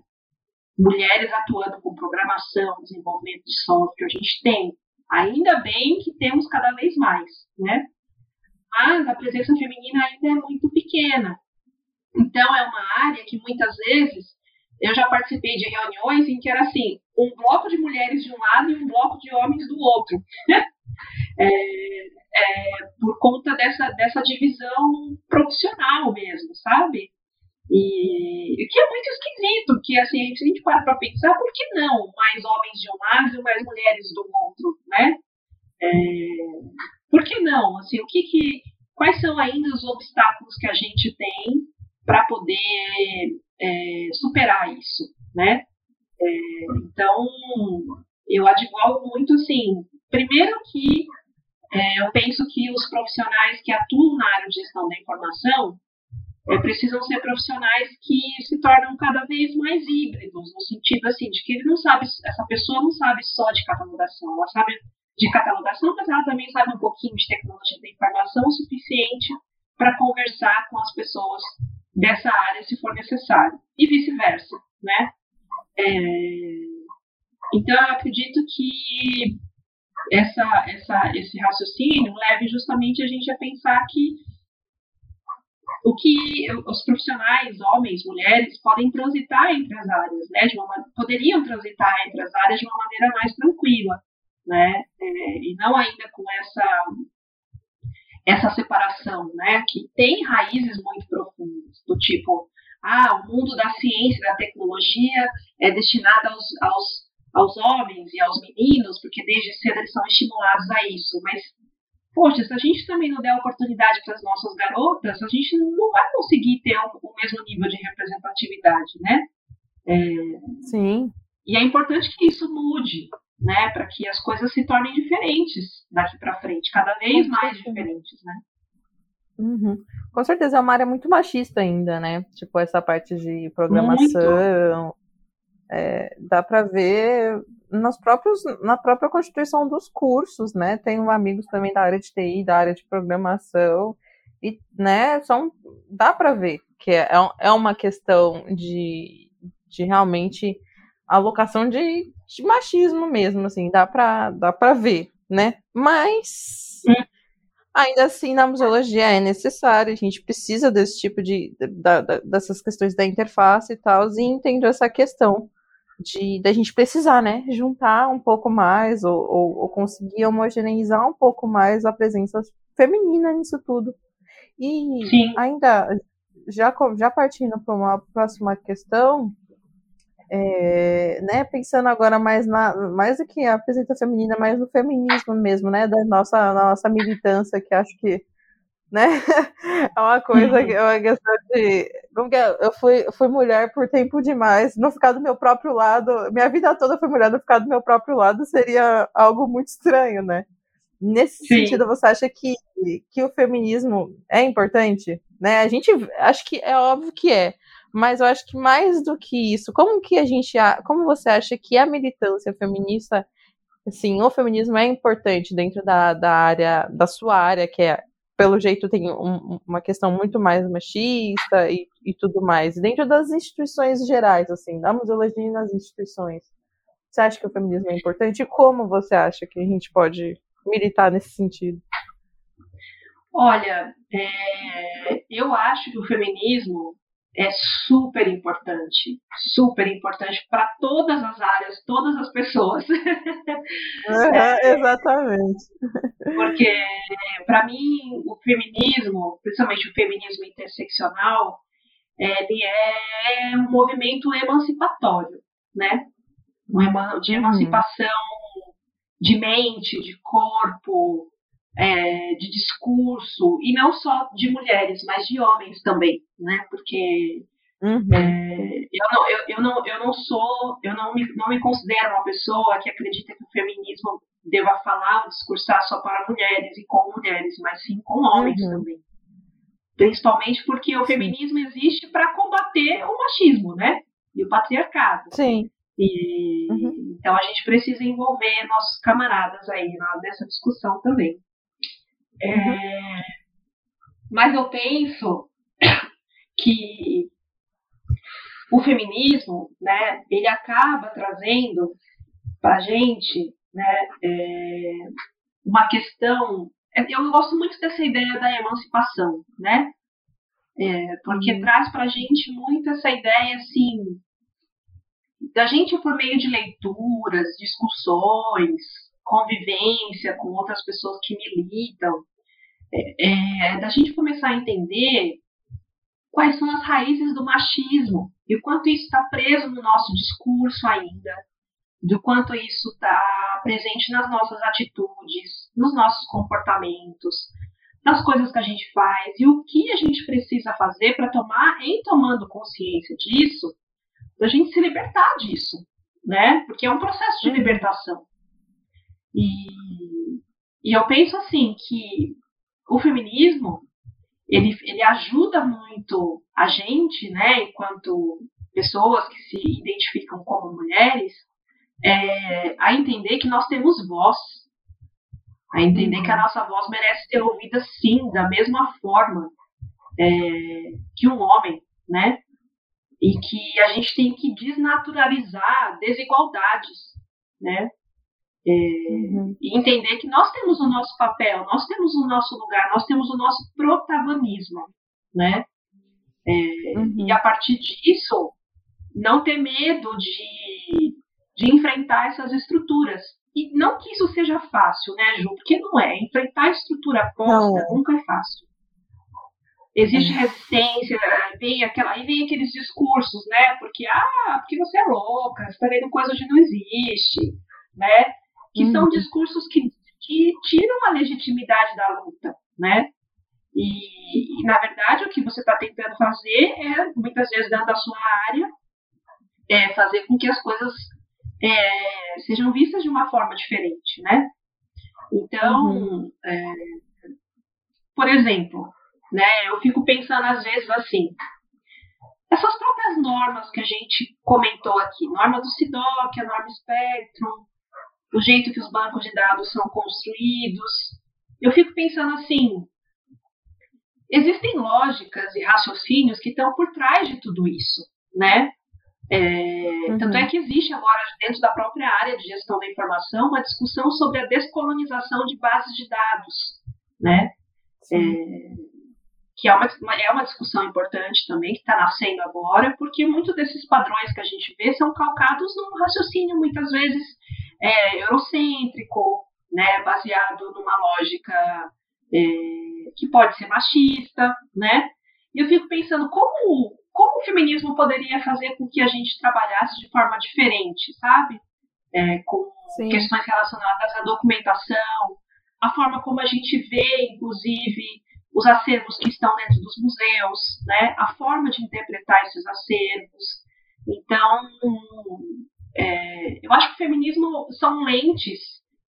mulheres atuando com programação, desenvolvimento de software, a gente tem. Ainda bem que temos cada vez mais, né? Mas a presença feminina ainda é muito pequena. Então, é uma área que muitas vezes eu já participei de reuniões em que era assim: um bloco de mulheres de um lado e um bloco de homens do outro. é, é, por conta dessa, dessa divisão profissional mesmo, sabe? E que é muito esquisito, que assim, se a gente para para pensar, por que não mais homens de um lado e mais mulheres do outro, né? É, por que não? Assim, o que, que quais são ainda os obstáculos que a gente tem para poder é, superar isso, né? É, então, eu advogo muito assim, primeiro que é, eu penso que os profissionais que atuam na área de gestão da informação é, precisam ser profissionais que se tornam cada vez mais híbridos, no sentido assim, de que ele não sabe, essa pessoa não sabe só de catalogação, ela sabe de catalogação, mas ela também sabe um pouquinho de tecnologia da informação o suficiente para conversar com as pessoas dessa área se for necessário, e vice-versa, né? É, então, eu acredito que essa, essa, esse raciocínio leve justamente a gente a pensar que o que os profissionais, homens, mulheres, podem transitar entre as áreas, né? De uma, poderiam transitar entre as áreas de uma maneira mais tranquila, né? É, e não ainda com essa essa separação, né, que tem raízes muito profundas, do tipo, ah, o mundo da ciência da tecnologia é destinado aos, aos, aos homens e aos meninos, porque desde cedo eles são estimulados a isso, mas poxa, se a gente também não der oportunidade para as nossas garotas, a gente não vai conseguir ter o, o mesmo nível de representatividade, né? É, Sim. E é importante que isso mude, né, para que as coisas se tornem diferentes daqui para frente, cada vez mais diferentes, né? Uhum. Com certeza é uma área muito machista ainda, né? Tipo, essa parte de programação. É, dá para ver nos próprios, na própria constituição dos cursos, né? Tenho amigos também da área de TI, da área de programação, e, né, são, dá para ver que é, é uma questão de, de realmente alocação de, de machismo mesmo, assim, dá para dá ver, né? Mas ainda assim na museologia é necessário, a gente precisa desse tipo de, da, da, dessas questões da interface e tal, e entendo essa questão de da gente precisar, né, juntar um pouco mais ou, ou, ou, conseguir homogeneizar um pouco mais a presença feminina nisso tudo. E Sim. ainda já já partindo para uma próxima questão, é, né, pensando agora mais na mais do que a presença feminina, mais no feminismo mesmo, né, da nossa nossa militância que acho que né? É uma coisa que é uma questão de. Como que é? Eu fui, fui mulher por tempo demais. Não ficar do meu próprio lado. Minha vida toda foi mulher, não ficar do meu próprio lado seria algo muito estranho, né? Nesse Sim. sentido, você acha que, que o feminismo é importante? Né? A gente acho que é óbvio que é. Mas eu acho que mais do que isso, como que a gente. Como você acha que a militância feminista assim, o feminismo é importante dentro da, da área, da sua área, que é pelo jeito tem um, uma questão muito mais machista e, e tudo mais. Dentro das instituições gerais, assim, da museologia nas instituições, você acha que o feminismo é importante? E como você acha que a gente pode militar nesse sentido? Olha, é, eu acho que o feminismo é super importante, super importante para todas as áreas, todas as pessoas. É, exatamente. Porque, para mim, o feminismo, principalmente o feminismo interseccional, ele é um movimento emancipatório, né? De uhum. emancipação de mente, de corpo, é, de discurso, e não só de mulheres, mas de homens também, né? Porque uhum. é, eu, não, eu, eu, não, eu não sou, eu não me, não me considero uma pessoa que acredita que o feminismo deva falar ou discursar só para mulheres e com mulheres, mas sim com homens uhum. também. Principalmente porque o feminismo existe para combater o machismo, né? E o patriarcado. Sim. E, uhum. Então a gente precisa envolver nossos camaradas aí nessa discussão também. É, mas eu penso que o feminismo, né, ele acaba trazendo para a gente, né, é, uma questão. Eu gosto muito dessa ideia da emancipação, né, é, porque uhum. traz para a gente muito essa ideia assim da gente por meio de leituras, discussões, convivência com outras pessoas que militam, é, é, da gente começar a entender quais são as raízes do machismo e o quanto isso está preso no nosso discurso ainda, do quanto isso está presente nas nossas atitudes, nos nossos comportamentos, nas coisas que a gente faz e o que a gente precisa fazer para tomar, em tomando consciência disso, da gente se libertar disso, né? Porque é um processo de uhum. libertação. E, e eu penso assim que o feminismo ele, ele ajuda muito a gente, né, enquanto pessoas que se identificam como mulheres, é, a entender que nós temos voz, a entender que a nossa voz merece ser ouvida sim, da mesma forma é, que um homem, né? E que a gente tem que desnaturalizar desigualdades, né? É, uhum. E entender que nós temos o nosso papel, nós temos o nosso lugar, nós temos o nosso protagonismo, né? É, uhum. E a partir disso, não ter medo de, de enfrentar essas estruturas, e não que isso seja fácil, né, Ju? Porque não é. Enfrentar a estrutura posta é. nunca é fácil. Existe é. resistência, vem aquela, aí vem aqueles discursos, né? Porque, ah, porque você é louca, você está vendo coisa onde não existe, né? Que uhum. são discursos que, que tiram a legitimidade da luta, né? E, e, na verdade, o que você está tentando fazer é, muitas vezes, dentro da sua área, é fazer com que as coisas é, sejam vistas de uma forma diferente, né? Então, uhum. é, por exemplo, né, eu fico pensando às vezes assim, essas próprias normas que a gente comentou aqui, norma do SIDOC, a norma Spectrum, o jeito que os bancos de dados são construídos, eu fico pensando assim, existem lógicas e raciocínios que estão por trás de tudo isso, né? É, uhum. Tanto é que existe agora, dentro da própria área de gestão da informação, uma discussão sobre a descolonização de bases de dados, né? É, que é uma, é uma discussão importante também, que está nascendo agora, porque muitos desses padrões que a gente vê são calcados num raciocínio, muitas vezes, é, eurocêntrico, né, baseado numa lógica é, que pode ser machista, né? E eu fico pensando como como o feminismo poderia fazer com que a gente trabalhasse de forma diferente, sabe? É, com Sim. questões relacionadas à documentação, a forma como a gente vê, inclusive, os acervos que estão dentro dos museus, né? A forma de interpretar esses acervos. Então, é, eu acho que o feminismo são lentes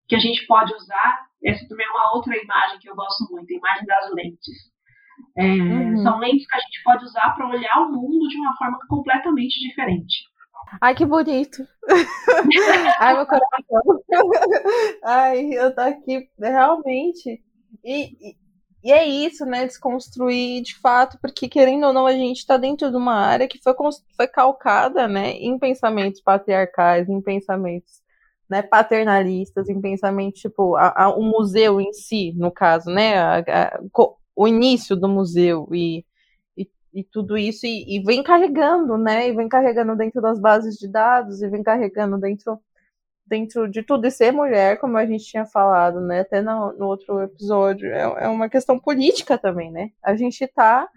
que a gente pode usar. Essa também é uma outra imagem que eu gosto muito, a imagem das lentes. É, uhum. São lentes que a gente pode usar para olhar o mundo de uma forma completamente diferente. Ai, que bonito! Ai, meu coração! Ai, eu tô aqui realmente. E, e, e, é isso, né? Desconstruir de fato, porque querendo ou não, a gente está dentro de uma área que foi, foi calcada né, em pensamentos patriarcais, em pensamentos né, paternalistas, em pensamentos tipo a, a, o museu em si, no caso, né? A, o início do museu e, e, e tudo isso, e, e, vem carregando, né? E vem carregando dentro das bases de dados, e vem carregando dentro, dentro de tudo. E ser mulher, como a gente tinha falado, né? Até no, no outro episódio, é, é uma questão política também, né? A gente está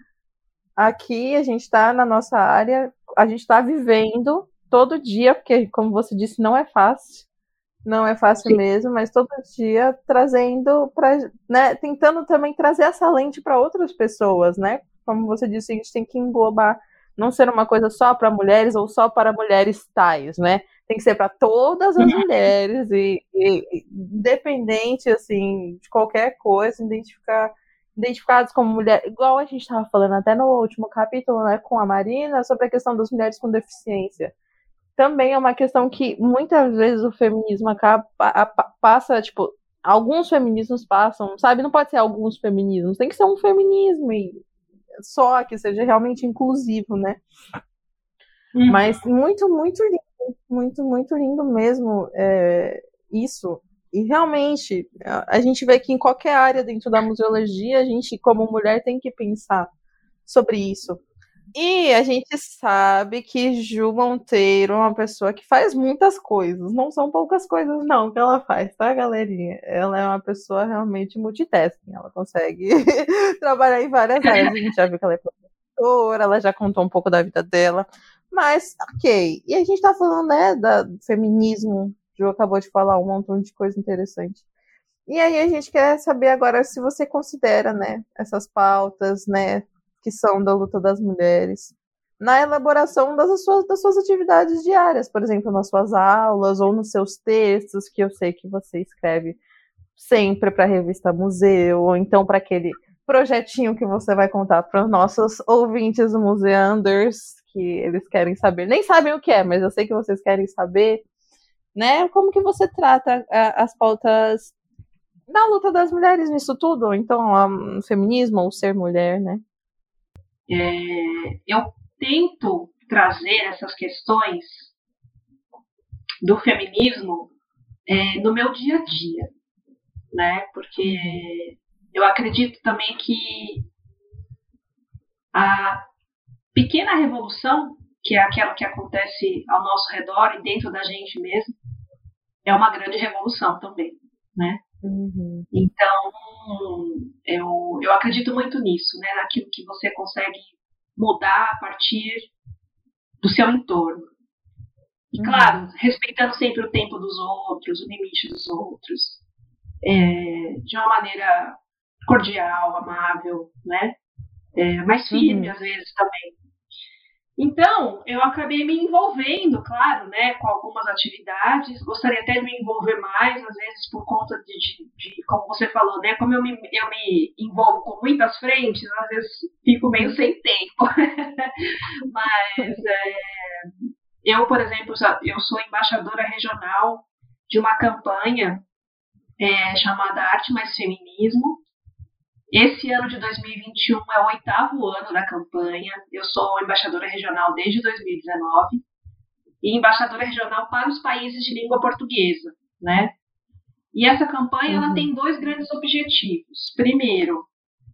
aqui, a gente está na nossa área, a gente está vivendo todo dia, porque, como você disse, não é fácil não é fácil Sim. mesmo, mas todo dia trazendo para, né, tentando também trazer essa lente para outras pessoas, né? Como você disse, a gente tem que englobar, não ser uma coisa só para mulheres ou só para mulheres tais, né? Tem que ser para todas as uhum. mulheres e, e, independente assim de qualquer coisa, identificar identificados como mulher, igual a gente estava falando até no último capítulo, né, com a Marina, sobre a questão das mulheres com deficiência também é uma questão que muitas vezes o feminismo acaba passa, tipo, alguns feminismos passam, sabe? Não pode ser alguns feminismos, tem que ser um feminismo e só que seja realmente inclusivo, né? Uhum. Mas muito, muito lindo, muito, muito lindo mesmo é, isso. E realmente, a gente vê que em qualquer área dentro da museologia, a gente, como mulher, tem que pensar sobre isso. E a gente sabe que Ju Monteiro é uma pessoa que faz muitas coisas. Não são poucas coisas, não, que ela faz, tá, galerinha? Ela é uma pessoa realmente multitasking. Ela consegue trabalhar em várias áreas. A gente já viu que ela é professora, ela já contou um pouco da vida dela. Mas, ok. E a gente tá falando, né, da, do feminismo. Ju acabou de falar um montão de coisa interessante. E aí a gente quer saber agora se você considera, né, essas pautas, né, que são da luta das mulheres na elaboração das suas, das suas atividades diárias, por exemplo, nas suas aulas ou nos seus textos, que eu sei que você escreve sempre para a revista Museu, ou então para aquele projetinho que você vai contar para os nossos ouvintes museanders, que eles querem saber, nem sabem o que é, mas eu sei que vocês querem saber, né? Como que você trata as pautas da luta das mulheres nisso tudo, então, o feminismo ou ser mulher, né? É, eu tento trazer essas questões do feminismo é, no meu dia a dia, né? Porque eu acredito também que a pequena revolução, que é aquela que acontece ao nosso redor e dentro da gente mesmo, é uma grande revolução também, né? Uhum. Então, eu, eu acredito muito nisso, né? Naquilo que você consegue mudar a partir do seu entorno. E, uhum. claro, respeitando sempre o tempo dos outros, o limite dos outros, é, de uma maneira cordial, amável, né? É, mais firme, uhum. às vezes, também. Então, eu acabei me envolvendo, claro, né, com algumas atividades. Gostaria até de me envolver mais, às vezes por conta de, de, de como você falou, né, como eu me, eu me envolvo com muitas frentes, às vezes fico meio sem tempo. Mas é, eu, por exemplo, eu sou embaixadora regional de uma campanha é, chamada Arte Mais Feminismo, esse ano de 2021 é o oitavo ano da campanha. Eu sou embaixadora regional desde 2019 e embaixadora regional para os países de língua portuguesa, né? E essa campanha uhum. ela tem dois grandes objetivos. Primeiro,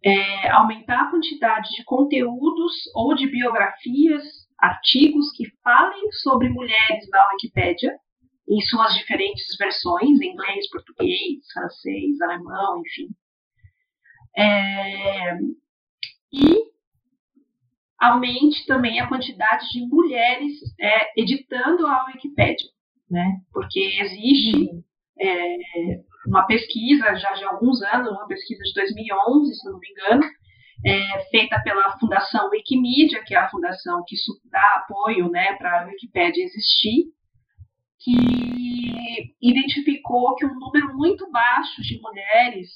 é aumentar a quantidade de conteúdos ou de biografias, artigos que falem sobre mulheres na Wikipédia, em suas diferentes versões, inglês, português, francês, alemão, enfim. É, e aumente também a quantidade de mulheres é, editando a Wikipédia, né? Porque existe é, uma pesquisa já de alguns anos, uma pesquisa de 2011, se não me engano, é, feita pela Fundação Wikimedia, que é a fundação que dá apoio né, para a Wikipédia existir, que identificou que um número muito baixo de mulheres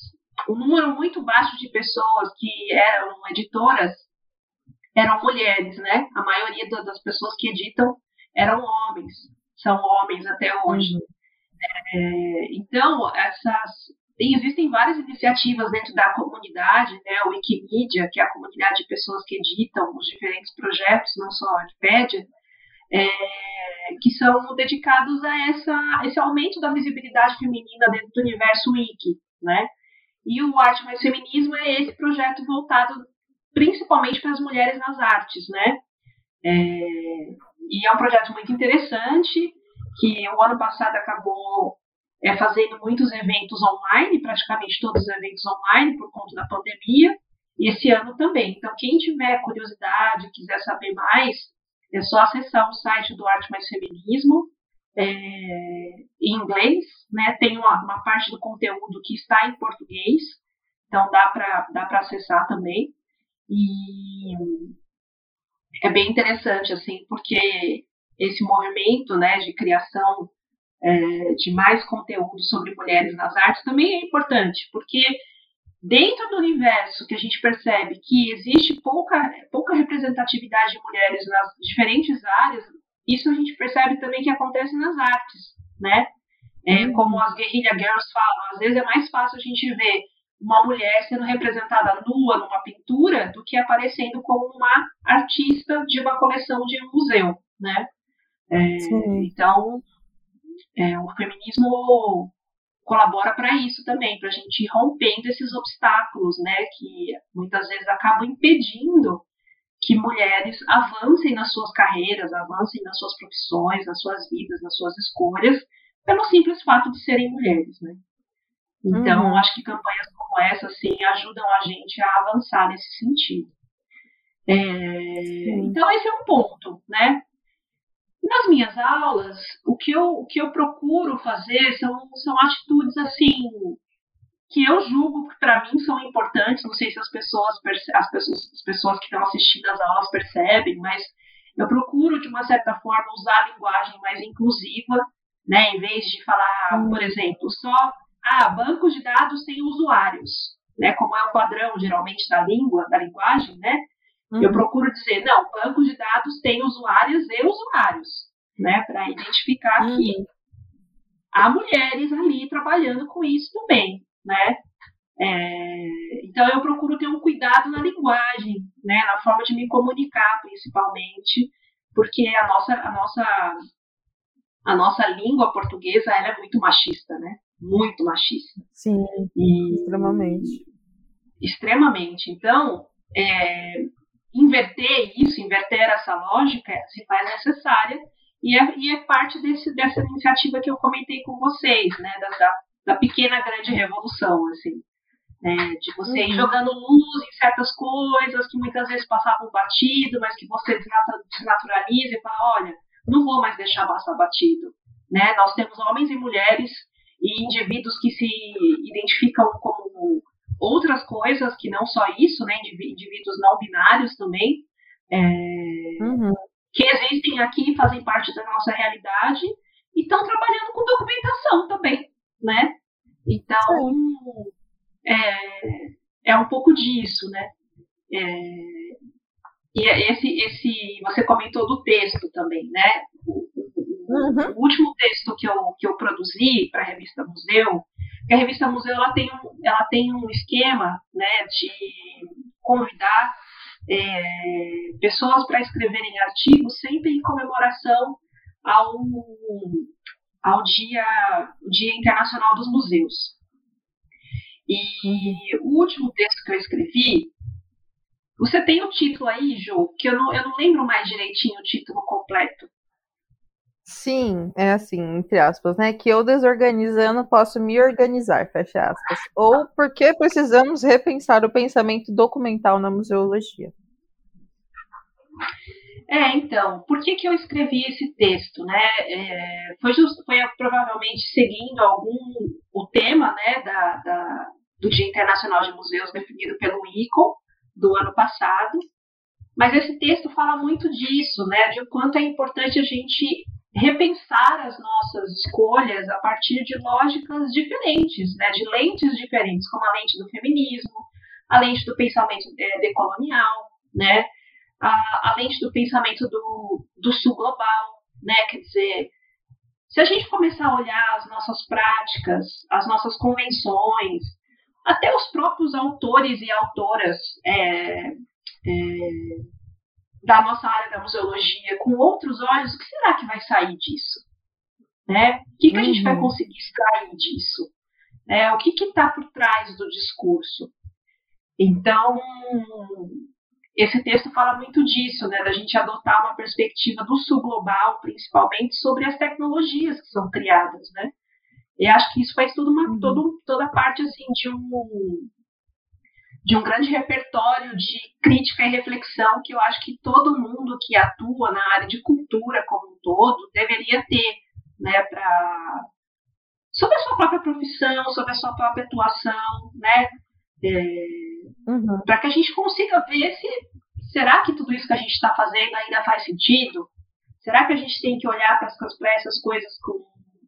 um número muito baixo de pessoas que eram editoras eram mulheres, né? A maioria das pessoas que editam eram homens, são homens até hoje. Uhum. É, então, essas existem várias iniciativas dentro da comunidade, né? O Wikimedia, que é a comunidade de pessoas que editam os diferentes projetos, não só a Wikipédia, é, que são dedicados a essa, esse aumento da visibilidade feminina dentro do universo wiki, né? E o Arte Mais Feminismo é esse projeto voltado principalmente para as mulheres nas artes, né? É, e é um projeto muito interessante, que o ano passado acabou é, fazendo muitos eventos online, praticamente todos os eventos online, por conta da pandemia, e esse ano também. Então, quem tiver curiosidade, quiser saber mais, é só acessar o site do Arte Mais Feminismo, é, em inglês, né? Tem uma, uma, parte do conteúdo que está em português, então dá para dá acessar também. E é bem interessante, assim, porque esse movimento né, de criação é, de mais conteúdo sobre mulheres nas artes também é importante, porque dentro do universo que a gente percebe que existe pouca, pouca representatividade de mulheres nas diferentes áreas, isso a gente percebe também que acontece nas artes, né? É, uhum. como as guerrilha girls falam, às vezes é mais fácil a gente ver uma mulher sendo representada nua numa pintura do que aparecendo como uma artista de uma coleção de um museu, né? É, então, é, o feminismo colabora para isso também, para a gente ir rompendo esses obstáculos, né, que muitas vezes acabam impedindo que mulheres avancem nas suas carreiras, avancem nas suas profissões, nas suas vidas, nas suas escolhas, pelo simples fato de serem mulheres, né? Então, uhum. acho que campanhas como essa, assim, ajudam a gente a avançar nesse sentido. É, então, esse é um ponto, né? Nas minhas aulas, o que eu, o que eu procuro fazer são, são atitudes, assim, que eu julgo que para mim são importantes. Não sei se as pessoas, as pessoas, as pessoas que estão assistindo as aulas percebem, mas eu procuro de uma certa forma usar a linguagem mais inclusiva, né? Em vez de falar, hum. por exemplo, só ah, bancos de dados têm usuários, né? Como é o padrão geralmente da língua, da linguagem, né? Hum. Eu procuro dizer, não, bancos de dados têm usuários e usuários, né? Para identificar hum. que há mulheres ali trabalhando com isso também né? É, então eu procuro ter um cuidado na linguagem, né, na forma de me comunicar, principalmente, porque a nossa a nossa a nossa língua portuguesa ela é muito machista, né? Muito machista. Sim. E, extremamente. Extremamente. Então, é, inverter isso, inverter essa lógica se faz necessária E é, e é parte desse, dessa iniciativa que eu comentei com vocês, né? Da, da, da pequena grande revolução, assim. Né, de você ir uhum. jogando luz em certas coisas que muitas vezes passavam batido, mas que você desnaturaliza e fala, olha, não vou mais deixar passar batido. Né? Nós temos homens e mulheres e indivíduos que se identificam como outras coisas que não só isso, né? indivíduos não binários também, é, uhum. que existem aqui, fazem parte da nossa realidade e estão trabalhando com documentação também, né? Então, é, é um pouco disso, né? É, e é esse, esse, você comentou do texto também, né? O, uhum. o último texto que eu, que eu produzi para a revista Museu, a revista Museu ela tem um, ela tem um esquema, né, de convidar é, pessoas para escreverem artigos sempre em comemoração ao, ao dia, dia Internacional dos Museus. E o último texto que eu escrevi, você tem o título aí, Ju, que eu não, eu não lembro mais direitinho o título completo. Sim, é assim, entre aspas, né? Que eu desorganizando posso me organizar, fecha aspas. Ou porque precisamos repensar o pensamento documental na museologia. É, então, por que, que eu escrevi esse texto, né? É, foi, just, foi provavelmente seguindo algum o tema, né, da, da, do Dia Internacional de Museus definido pelo ICO do ano passado. Mas esse texto fala muito disso, né, de o quanto é importante a gente repensar as nossas escolhas a partir de lógicas diferentes, né, de lentes diferentes, como a lente do feminismo, a lente do pensamento é, decolonial, né, a, a lente do pensamento do, do sul global, né, quer dizer, se a gente começar a olhar as nossas práticas, as nossas convenções, até os próprios autores e autoras é, é, da nossa área da museologia com outros olhos, o que será que vai sair disso? Né? O que, que a gente vai uhum. conseguir extrair disso? É, o que está por trás do discurso? Então, esse texto fala muito disso, né, da gente adotar uma perspectiva do sul global, principalmente sobre as tecnologias que são criadas, né? E acho que isso faz tudo uma, uhum. todo, toda parte assim de um de um grande repertório de crítica e reflexão que eu acho que todo mundo que atua na área de cultura como um todo deveria ter, né, para sobre a sua própria profissão, sobre a sua própria atuação, né, é, uhum. para que a gente consiga ver se será que tudo isso que a gente está fazendo ainda faz sentido? Será que a gente tem que olhar para essas coisas com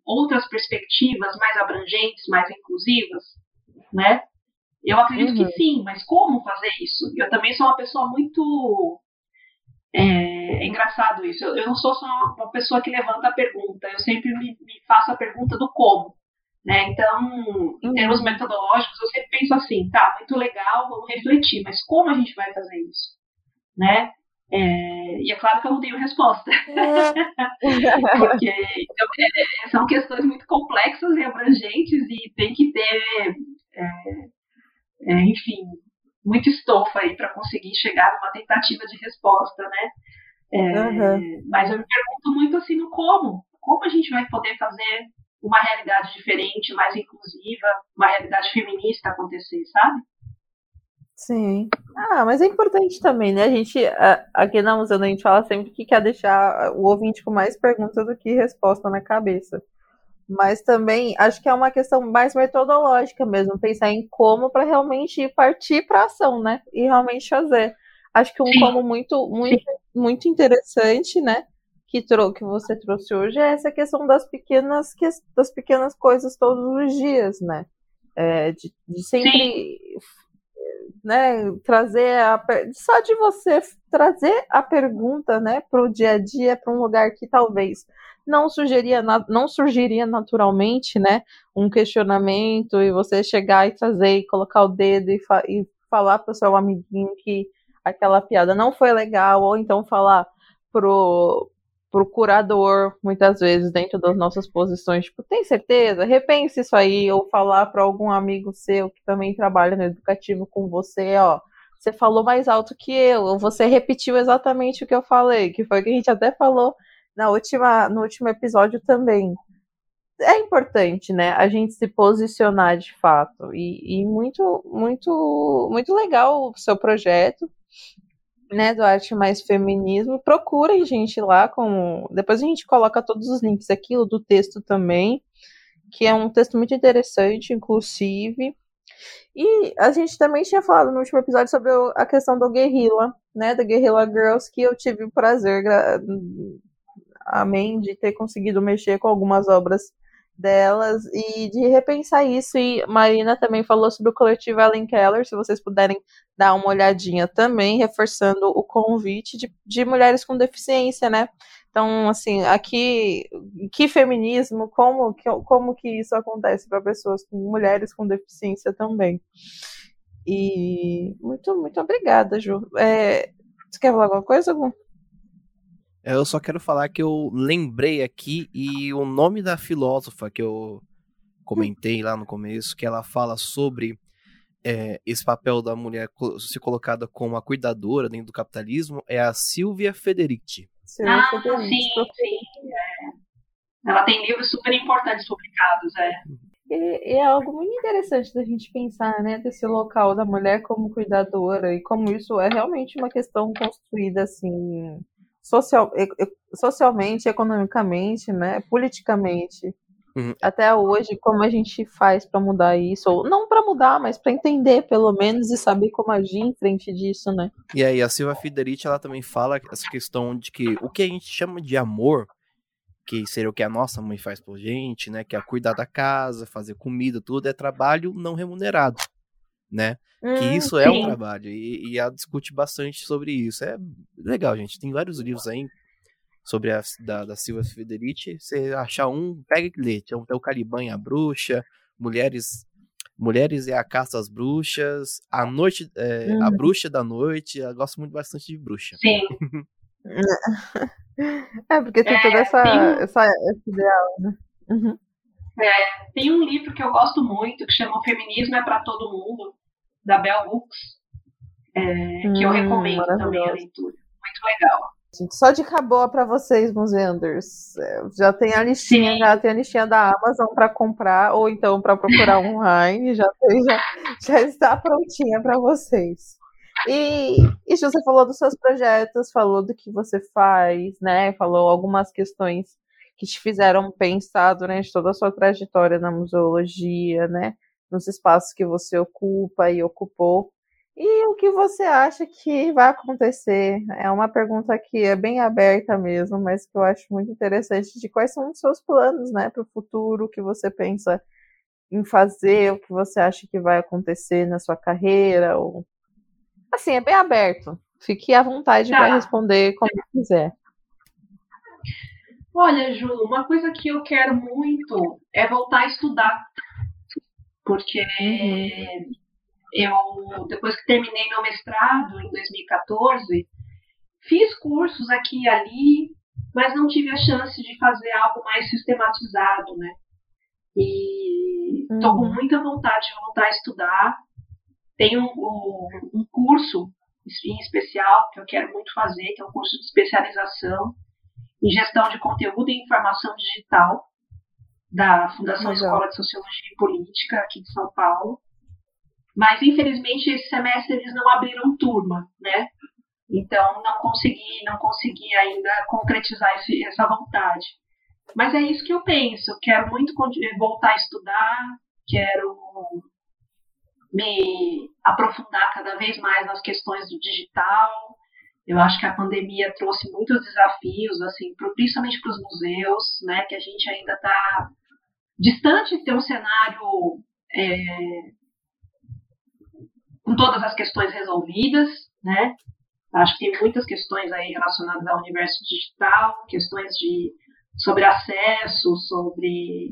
outras perspectivas mais abrangentes, mais inclusivas, né? Eu acredito uhum. que sim, mas como fazer isso? Eu também sou uma pessoa muito. É, é engraçado isso. Eu, eu, não sou só uma pessoa que levanta a pergunta, eu sempre me, me faço a pergunta do como. Né? Então, em uhum. termos metodológicos, eu sempre penso assim: tá, muito legal, vamos refletir, mas como a gente vai fazer isso? Né? É, e é claro que eu não tenho resposta. Porque então, é, são questões muito complexas e abrangentes e tem que ter, é, é enfim, muita estofa aí para conseguir chegar numa tentativa de resposta, né? Uhum. Mas eu me pergunto muito assim no como. Como a gente vai poder fazer uma realidade diferente, mais inclusiva, uma realidade feminista acontecer, sabe? Sim. Ah, mas é importante também, né? A gente, aqui na Museu, a gente fala sempre que quer deixar o ouvinte com mais perguntas do que resposta na cabeça. Mas também acho que é uma questão mais metodológica mesmo, pensar em como para realmente partir para ação, né? E realmente fazer. Acho que um como muito, muito, muito interessante, né? Que, trou que você trouxe hoje é essa questão das pequenas, que das pequenas coisas todos os dias, né? É, de, de sempre Sim né, trazer a, só de você trazer a pergunta, né, para o dia a dia, para um lugar que talvez não surgiria, não surgiria naturalmente, né, um questionamento e você chegar e trazer e colocar o dedo e, fa e falar para o seu amiguinho que aquela piada não foi legal, ou então falar pro procurador, muitas vezes, dentro das nossas posições, tipo, tem certeza? Repense isso aí, ou falar para algum amigo seu que também trabalha no educativo com você, ó, você falou mais alto que eu, ou você repetiu exatamente o que eu falei, que foi o que a gente até falou na última, no último episódio também. É importante, né, a gente se posicionar de fato. E, e muito, muito, muito legal o seu projeto, né, do Arte Mais Feminismo. Procurem, gente, lá com. Depois a gente coloca todos os links aqui, o do texto também, que é um texto muito interessante, inclusive. E a gente também tinha falado no último episódio sobre a questão do Guerrilla, né, da Guerrilla Girls, que eu tive o prazer, amém, de ter conseguido mexer com algumas obras delas e de repensar isso. E Marina também falou sobre o coletivo Ellen Keller, se vocês puderem dar uma olhadinha também, reforçando o convite de, de mulheres com deficiência, né? Então, assim, aqui, que feminismo, como que, como que isso acontece para pessoas com mulheres com deficiência também. E muito, muito obrigada, Ju. É, você quer falar alguma coisa, Gu? Eu só quero falar que eu lembrei aqui e o nome da filósofa que eu comentei lá no começo, que ela fala sobre é, esse papel da mulher se colocada como a cuidadora dentro do capitalismo, é a Silvia Federici. Silvia ah, Federici. sim, sim. É. Ela tem livros super importantes publicados, é. E, é algo muito interessante da gente pensar, né, desse local da mulher como cuidadora e como isso é realmente uma questão construída assim social, socialmente, economicamente, né, politicamente. Uhum. Até hoje, como a gente faz para mudar isso? Ou não para mudar, mas para entender, pelo menos, e saber como agir em frente disso, né? E aí, a Silva Federici, ela também fala essa questão de que o que a gente chama de amor, que seria o que a nossa mãe faz por gente, né? Que é cuidar da casa, fazer comida, tudo, é trabalho não remunerado, né? Hum, que isso sim. é um trabalho. E, e ela discute bastante sobre isso. É legal, gente. Tem vários livros aí sobre a da, da Silva Federici. Você achar um, pega e lê. Tem o Caliban e a Bruxa, Mulheres Mulheres e a Caça às Bruxas, A Noite, é, A uhum. Bruxa da Noite. Eu gosto muito bastante de bruxa. Sim. é, porque tem é, toda essa, tem... essa esse ideal, né? Uhum. É, tem um livro que eu gosto muito que chama O Feminismo é para Todo Mundo, da Bell Hooks, é, que hum, eu recomendo também a leitura. Muito legal. Gente, só dica boa para vocês, Museanders. É, já tem a listinha, Sim. já tem a listinha da Amazon para comprar ou então para procurar online, já, já, já está prontinha para vocês. E, e você falou dos seus projetos, falou do que você faz, né? Falou algumas questões que te fizeram pensar durante toda a sua trajetória na museologia, né? Nos espaços que você ocupa e ocupou. E o que você acha que vai acontecer? É uma pergunta que é bem aberta mesmo, mas que eu acho muito interessante de quais são os seus planos, né, para o futuro, o que você pensa em fazer, o que você acha que vai acontecer na sua carreira, ou assim, é bem aberto. Fique à vontade tá. para responder como quiser. Olha, Ju, uma coisa que eu quero muito é voltar a estudar. Porque uhum eu, depois que terminei meu mestrado em 2014, fiz cursos aqui e ali, mas não tive a chance de fazer algo mais sistematizado, né? E estou com uhum. muita vontade de voltar a estudar. Tenho um, um curso em especial que eu quero muito fazer, que é um curso de especialização em gestão de conteúdo e informação digital da Fundação Legal. Escola de Sociologia e Política aqui de São Paulo. Mas, infelizmente, esse semestre eles não abriram turma, né? Então, não consegui, não consegui ainda concretizar esse, essa vontade. Mas é isso que eu penso. Quero muito voltar a estudar, quero me aprofundar cada vez mais nas questões do digital. Eu acho que a pandemia trouxe muitos desafios, assim, principalmente para os museus, né? Que a gente ainda está distante de ter um cenário é, com todas as questões resolvidas, né? Acho que tem muitas questões aí relacionadas ao universo digital, questões de sobre acesso, sobre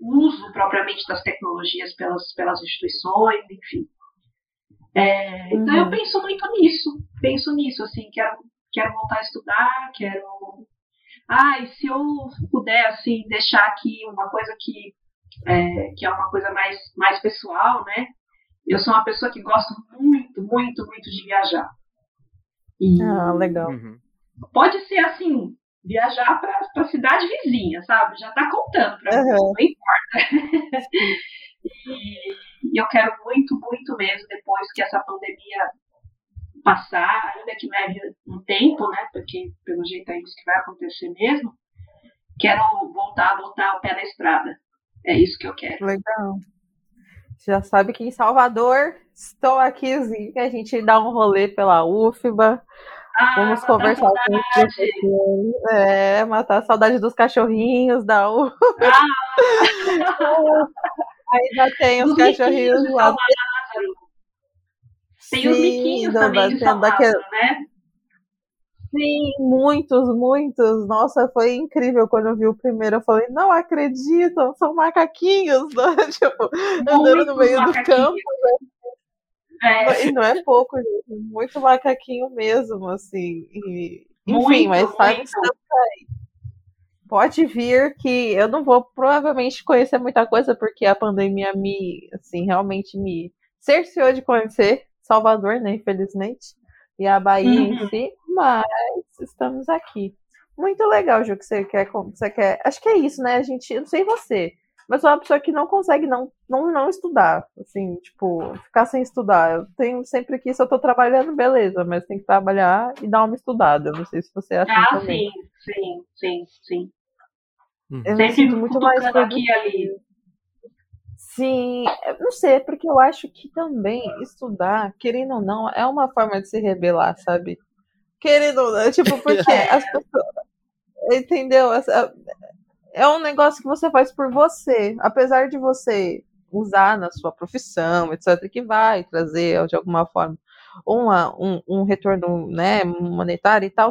uso propriamente das tecnologias pelas, pelas instituições, enfim. É, então uhum. eu penso muito nisso, penso nisso, assim, quero, quero voltar a estudar, quero. Ah, e se eu puder, assim, deixar aqui uma coisa que é, que é uma coisa mais, mais pessoal, né? Eu sou uma pessoa que gosta muito, muito, muito de viajar. E ah, legal. Uhum. Pode ser assim, viajar para a cidade vizinha, sabe? Já está contando para uhum. mim, não importa. e, e eu quero muito, muito mesmo, depois que essa pandemia passar, ainda que leve um tempo, né? Porque pelo jeito é isso que vai acontecer mesmo. Quero voltar, botar o pé na estrada. É isso que eu quero. Legal. Já sabe que em Salvador estou aqui, a gente dá um rolê pela UFBA. Ah, Vamos conversar com os É, matar a saudade dos cachorrinhos da UFBA. Ah. Ainda tem os cachorrinhos lá. Tem Sim, os miquinhos também de daquele... né? Sim, muitos, muitos. Nossa, foi incrível quando eu vi o primeiro. Eu falei, não acredito, são macaquinhos, né? tipo, andando no meio do campo. Né? É. E não é pouco, gente. Muito macaquinho mesmo, assim. E, enfim, muito, mas sabe Pode vir que eu não vou provavelmente conhecer muita coisa, porque a pandemia me, assim, realmente me cerceou de conhecer Salvador, né? Infelizmente. E a Bahia uhum. em si, mas estamos aqui. Muito legal, Ju, que você quer, você quer. Acho que é isso, né? A gente, eu não sei você, mas sou uma pessoa que não consegue não, não, não estudar. Assim, tipo, ficar sem estudar. Eu tenho sempre que, se eu tô trabalhando, beleza, mas tem que trabalhar e dar uma estudada. Eu não sei se você é assim ah, também. sim, sim, sim, sim. Uhum. Eu sempre me sinto muito mais aqui ali. Sim, não sei, é porque eu acho que também estudar, querendo ou não, é uma forma de se rebelar, sabe? Querendo ou não, tipo, porque as pessoas. Entendeu? É um negócio que você faz por você. Apesar de você usar na sua profissão, etc., que vai trazer de alguma forma uma, um, um retorno né, monetário e tal,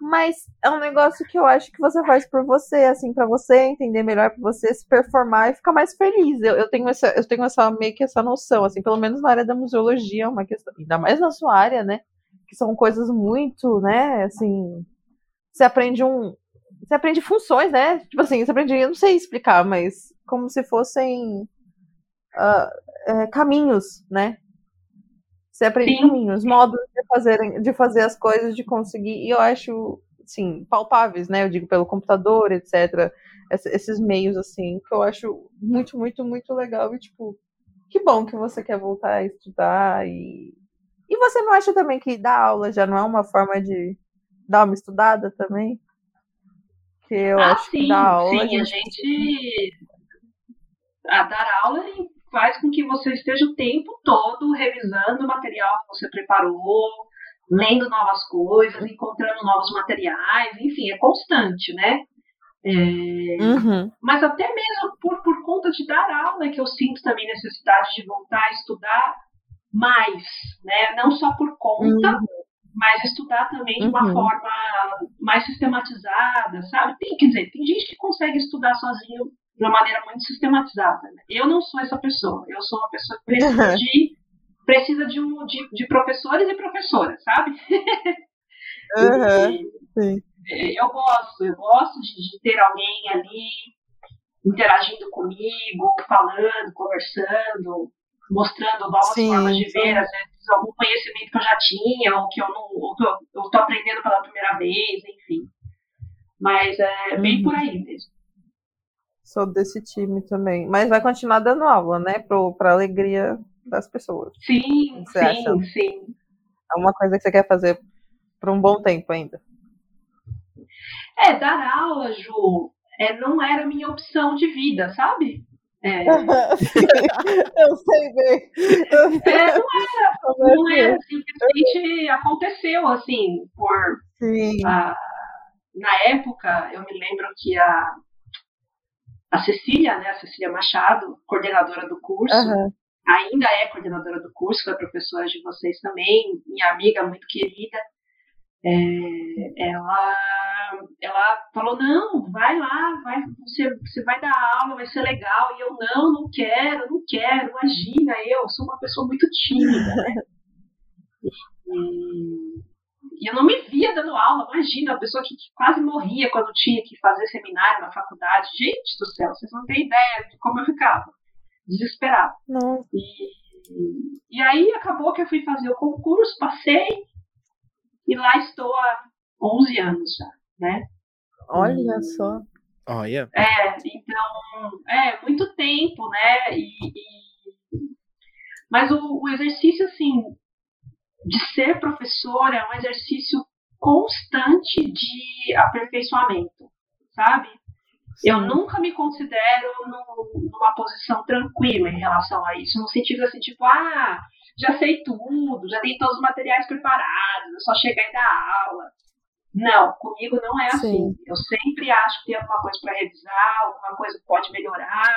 mas é um negócio que eu acho que você faz por você, assim, para você entender melhor, para você se performar e ficar mais feliz. Eu, eu, tenho essa, eu tenho essa meio que essa noção, assim, pelo menos na área da museologia, é uma questão, ainda mais na sua área, né? Que são coisas muito, né, assim, você aprende um, você aprende funções, né? Tipo assim, você aprende, eu não sei explicar, mas como se fossem uh, é, caminhos, né? Você aprende Sim. caminhos, modos de fazer, de fazer as coisas, de conseguir. E eu acho, sim, palpáveis, né? Eu digo pelo computador, etc. Esses meios, assim, que eu acho muito, muito, muito legal. E, tipo, que bom que você quer voltar a estudar. E, e você não acha também que dar aula já não é uma forma de dar uma estudada também? Que eu ah, acho sim, que dar aula. Sim, a gente. A dar aula faz com que você esteja o tempo todo revisando o material que você preparou, lendo novas coisas, encontrando novos materiais, enfim, é constante, né? É, uhum. Mas até mesmo por, por conta de dar aula que eu sinto também necessidade de voltar a estudar mais, né? Não só por conta, uhum. mas estudar também de uma uhum. forma mais sistematizada, sabe? Tem, quer dizer, tem gente que consegue estudar sozinho de uma maneira muito sistematizada. Né? Eu não sou essa pessoa. Eu sou uma pessoa que precisa de precisa de, um, de, de professores e professoras, sabe? Uhum, sim. É, eu gosto, eu gosto de, de, ter alguém ali interagindo comigo, falando, conversando, mostrando novas sim, formas de ver, às vezes algum conhecimento que eu já tinha, ou que eu não, ou que eu estou aprendendo pela primeira vez, enfim. Mas é bem uhum. por aí mesmo. Sou desse time também. Mas vai continuar dando aula, né? Para alegria das pessoas. Sim, sim, acha? sim. É uma coisa que você quer fazer por um bom tempo ainda. É, dar aula, Ju, é, não era minha opção de vida, sabe? É. eu sei bem. É, não era, não era, simplesmente aconteceu, assim, por. Sim. A, na época, eu me lembro que a, a Cecília, né, a Cecília Machado, coordenadora do curso, uhum. ainda é coordenadora do curso, foi professora de vocês também, minha amiga muito querida, é, ela, ela falou, não, vai lá, vai, você, você vai dar aula, vai ser legal, e eu, não, não quero, não quero, imagina, eu sou uma pessoa muito tímida, né? E, e eu não me via dando aula, imagina, a pessoa que quase morria quando tinha que fazer seminário na faculdade. Gente do céu, vocês não têm ideia de como eu ficava. Desesperada. E, e aí acabou que eu fui fazer o concurso, passei, e lá estou há 11 anos já, né? Olha só. Olha. É, então, é, muito tempo, né? E, e... Mas o, o exercício, assim, de ser professor é um exercício constante de aperfeiçoamento, sabe? Sim. Eu nunca me considero no, numa posição tranquila em relação a isso, no sentido assim, tipo, ah, já sei tudo, já tenho todos os materiais preparados, é só chegar e dar aula. Não, comigo não é assim. Sim. Eu sempre acho que tem alguma coisa para revisar, alguma coisa que pode melhorar,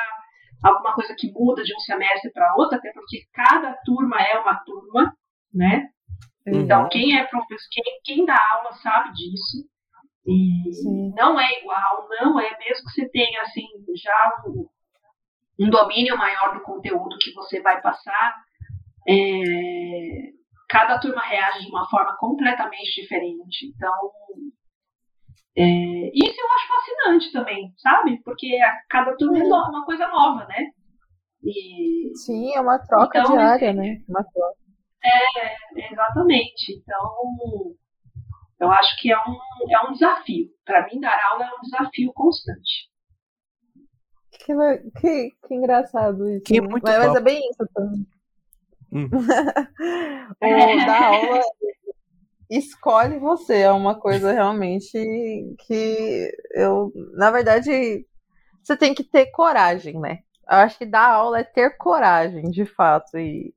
alguma coisa que muda de um semestre para outro, até porque cada turma é uma turma, né? Uhum. Então, quem é professor, quem, quem dá aula sabe disso. E Sim. não é igual, não é, mesmo que você tenha assim já um, um domínio maior do conteúdo que você vai passar, é, cada turma reage de uma forma completamente diferente. Então, é, isso eu acho fascinante também, sabe? Porque a, cada turma é uma coisa nova, né? E, Sim, é uma troca então, diária, né? Uma troca. É, exatamente. Então, eu acho que é um, é um desafio. Para mim, dar aula é um desafio constante. Que, que, que engraçado isso. Que muito mas, mas é bem isso também. Hum. o da aula escolhe você, é uma coisa realmente que eu, na verdade, você tem que ter coragem, né? Eu acho que dar aula é ter coragem, de fato, e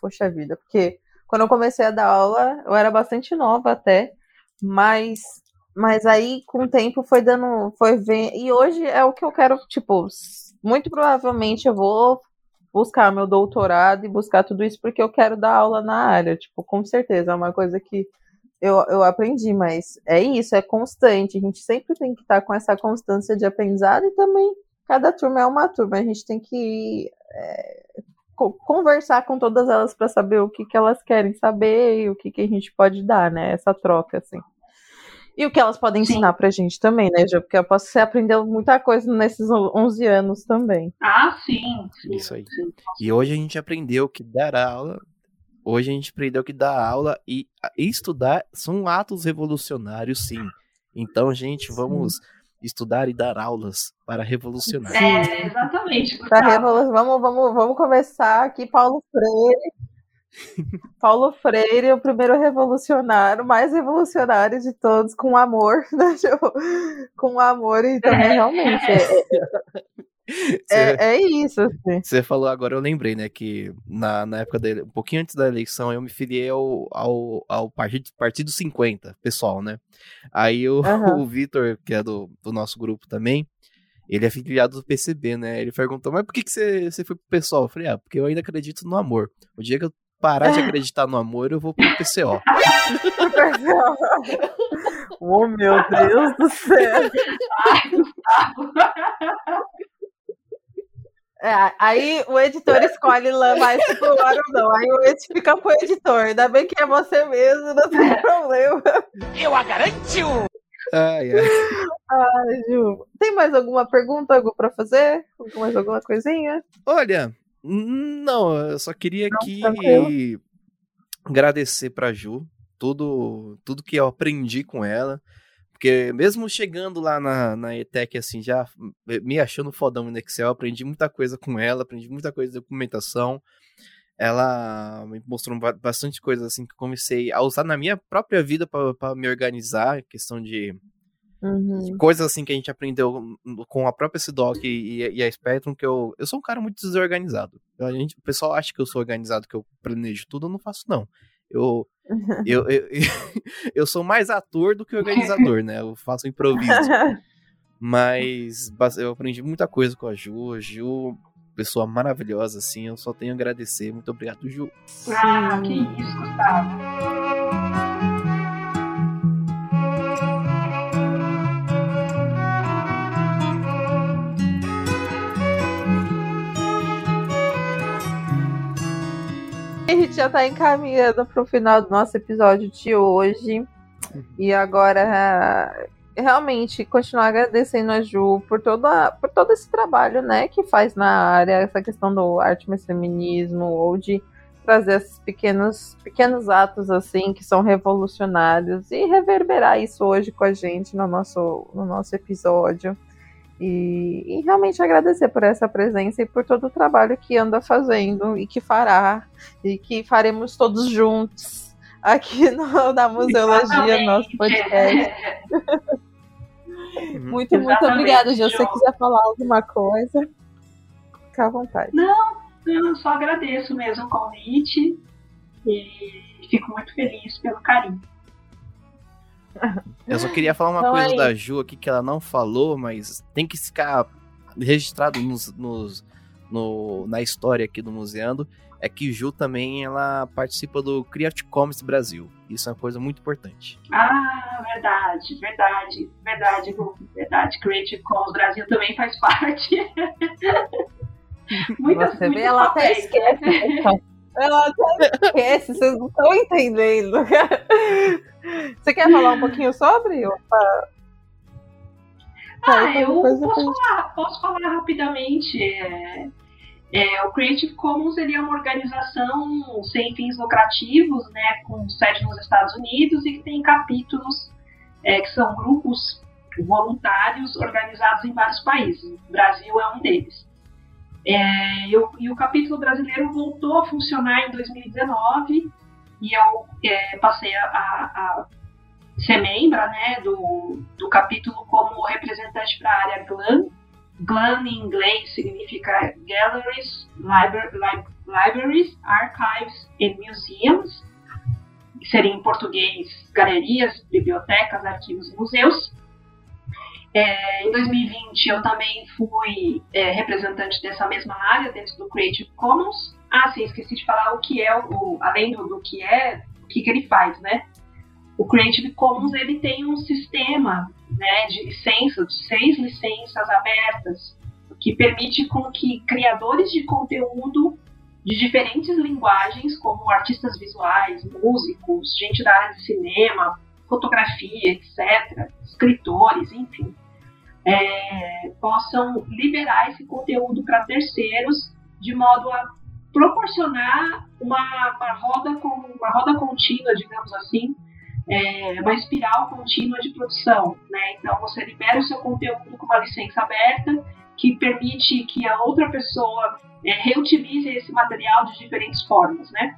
poxa vida, porque quando eu comecei a dar aula, eu era bastante nova até, mas mas aí com o tempo foi dando, foi vendo, e hoje é o que eu quero, tipo, muito provavelmente eu vou buscar meu doutorado e buscar tudo isso porque eu quero dar aula na área, tipo, com certeza, é uma coisa que eu, eu aprendi, mas é isso, é constante, a gente sempre tem que estar com essa constância de aprendizado e também cada turma é uma turma, a gente tem que é, conversar com todas elas para saber o que, que elas querem saber e o que, que a gente pode dar, né? Essa troca, assim. E o que elas podem Sim. ensinar pra gente também, né, Ju? Porque eu posso ser aprendeu muita coisa nesses 11 anos também. Ah, sim. sim Isso aí. Sim. E hoje a gente aprendeu que dar aula. Hoje a gente aprendeu que dar aula e estudar são atos revolucionários, sim. Então, gente, vamos. Sim estudar e dar aulas para revolucionar. É, exatamente. Para revolu vamos, vamos, vamos começar aqui, Paulo Freire. Paulo Freire, o primeiro revolucionário, mais revolucionário de todos, com amor, né? com amor e também é. realmente. É, é, é, isso. Assim. Você falou agora, eu lembrei, né, que na, na época dele, um pouquinho antes da eleição, eu me filiei ao, ao, ao partido, partido 50, pessoal, né? Aí o, uhum. o Vitor, que é do, do nosso grupo também, ele é filiado do PCB, né? Ele perguntou, mas por que, que você, você foi pro pessoal? Eu falei, ah, porque eu ainda acredito no amor. O dia que eu parar de acreditar no amor, eu vou pro PCO. oh, meu Deus do céu. É, aí o editor escolhe lá mais pro ar ou não. Aí o editor fica pro editor. Ainda bem que é você mesmo, não tem problema. Eu a garanto! Ai, ai. ai, Ju. Tem mais alguma pergunta algo pra fazer? Mais alguma coisinha? Olha, não, eu só queria não, aqui tranquilo. agradecer pra Ju tudo, tudo que eu aprendi com ela. Porque mesmo chegando lá na, na ETEC, assim, já me achando fodão no Excel, aprendi muita coisa com ela, aprendi muita coisa de documentação. Ela me mostrou bastante coisa, assim, que comecei a usar na minha própria vida para me organizar, questão de, uhum. coisas, assim, que a gente aprendeu com a própria Sidoc e, e, a Spectrum, que eu, eu sou um cara muito desorganizado. A gente, o pessoal acha que eu sou organizado, que eu planejo tudo, eu não faço, não. Eu, eu, eu, eu, sou mais ator do que organizador, né? Eu faço improviso. Mas eu aprendi muita coisa com a Ju. A Ju, pessoa maravilhosa, assim. Eu só tenho a agradecer. Muito obrigado, Ju. Ah, que isso, Gustavo. A gente já está encaminhando para o final do nosso episódio de hoje. E agora, realmente, continuar agradecendo a Ju por, toda, por todo esse trabalho né, que faz na área, essa questão do arte mais feminismo, ou de trazer esses pequenos, pequenos atos assim que são revolucionários e reverberar isso hoje com a gente no nosso, no nosso episódio. E, e, realmente agradecer por essa presença e por todo o trabalho que anda fazendo e que fará, e que faremos todos juntos aqui no, na Museologia, nosso podcast. Uhum. muito, muito obrigada, Gil. Se você quiser falar alguma coisa, fica à vontade. Não, eu só agradeço mesmo o convite e fico muito feliz pelo carinho. Eu só queria falar uma então, coisa aí. da Ju aqui que ela não falou, mas tem que ficar registrado nos, nos, no, na história aqui do Museando, é que Ju também ela participa do Creative Commons Brasil. Isso é uma coisa muito importante. Ah, verdade, verdade, verdade, verdade. Creative Commons Brasil também faz parte. Muitas, Você vê, ela até esquece. Então. Ela até esquece, vocês não estão entendendo. Você quer falar um pouquinho sobre? Opa. Ah, eu posso falar, posso falar rapidamente. É, é, o Creative Commons ele é uma organização sem fins lucrativos, né, com sede nos Estados Unidos e que tem capítulos é, que são grupos voluntários organizados em vários países. O Brasil é um deles. É, e o capítulo brasileiro voltou a funcionar em 2019 e eu é, passei a, a, ser membra né, do, do capítulo como representante para a área GLAM. GLAM em inglês significa Galleries, Libraries, Archives and Museums, que seria em português galerias, bibliotecas, arquivos e museus. É, em 2020 eu também fui é, representante dessa mesma área dentro do Creative Commons. Ah, sim, esqueci de falar o que é, o, além do, do que é, o que, que ele faz, né? O Creative Commons ele tem um sistema né, de licenças, de seis licenças abertas, que permite com que criadores de conteúdo de diferentes linguagens, como artistas visuais, músicos, gente da área de cinema, fotografia, etc., escritores, enfim, é, possam liberar esse conteúdo para terceiros de modo a proporcionar uma, uma, roda com, uma roda contínua, digamos assim, é, uma espiral contínua de produção. Né? Então você libera o seu conteúdo com uma licença aberta que permite que a outra pessoa é, reutilize esse material de diferentes formas. Né?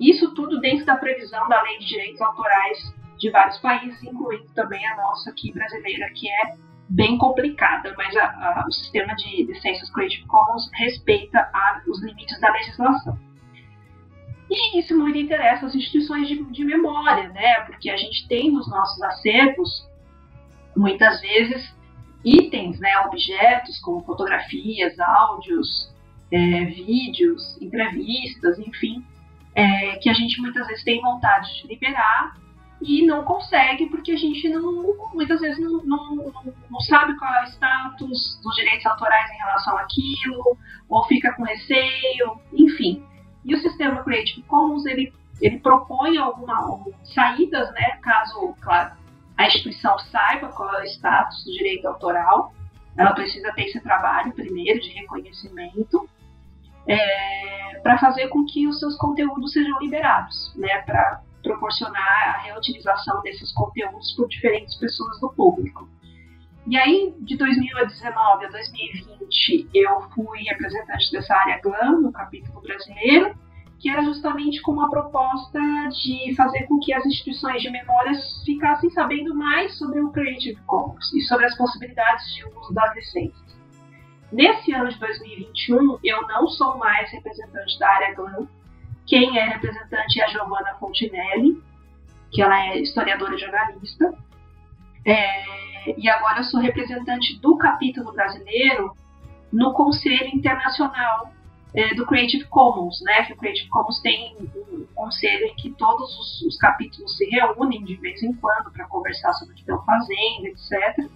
Isso tudo dentro da previsão da lei de direitos autorais de vários países, incluindo também a nossa aqui brasileira, que é bem complicada, mas a, a, o sistema de licenças Creative Commons respeita a, os limites da legislação. E isso muito interessa as instituições de, de, memória, né? Porque a gente tem nos nossos acervos, muitas vezes, itens, né? objetos como fotografias, áudios, é, vídeos, entrevistas, enfim, é, que a gente muitas vezes tem vontade de liberar e não consegue porque a gente não, muitas vezes não, não, não, sabe qual é o status dos direitos autorais em relação àquilo, ou fica com receio, enfim. E o sistema Creative Commons ele, ele propõe algumas saídas, né, caso, claro, a instituição saiba qual é o status do direito autoral, ela precisa ter esse trabalho primeiro de reconhecimento é, para fazer com que os seus conteúdos sejam liberados, né, para proporcionar a reutilização desses conteúdos por diferentes pessoas do público. E aí, de 2019 a 2020, eu fui representante dessa área GLAM no capítulo brasileiro, que era justamente com uma proposta de fazer com que as instituições de memórias ficassem sabendo mais sobre o Creative Commons e sobre as possibilidades de uso das licenças. Nesse ano de 2021, eu não sou mais representante da área GLAM, quem é representante é a Giovanna Fontinelli, que ela é historiadora e jornalista. É, e agora eu sou representante do capítulo brasileiro no Conselho Internacional é, do Creative Commons, né? Que o Creative Commons tem um conselho em que todos os, os capítulos se reúnem de vez em quando para conversar sobre o que estão fazendo, etc.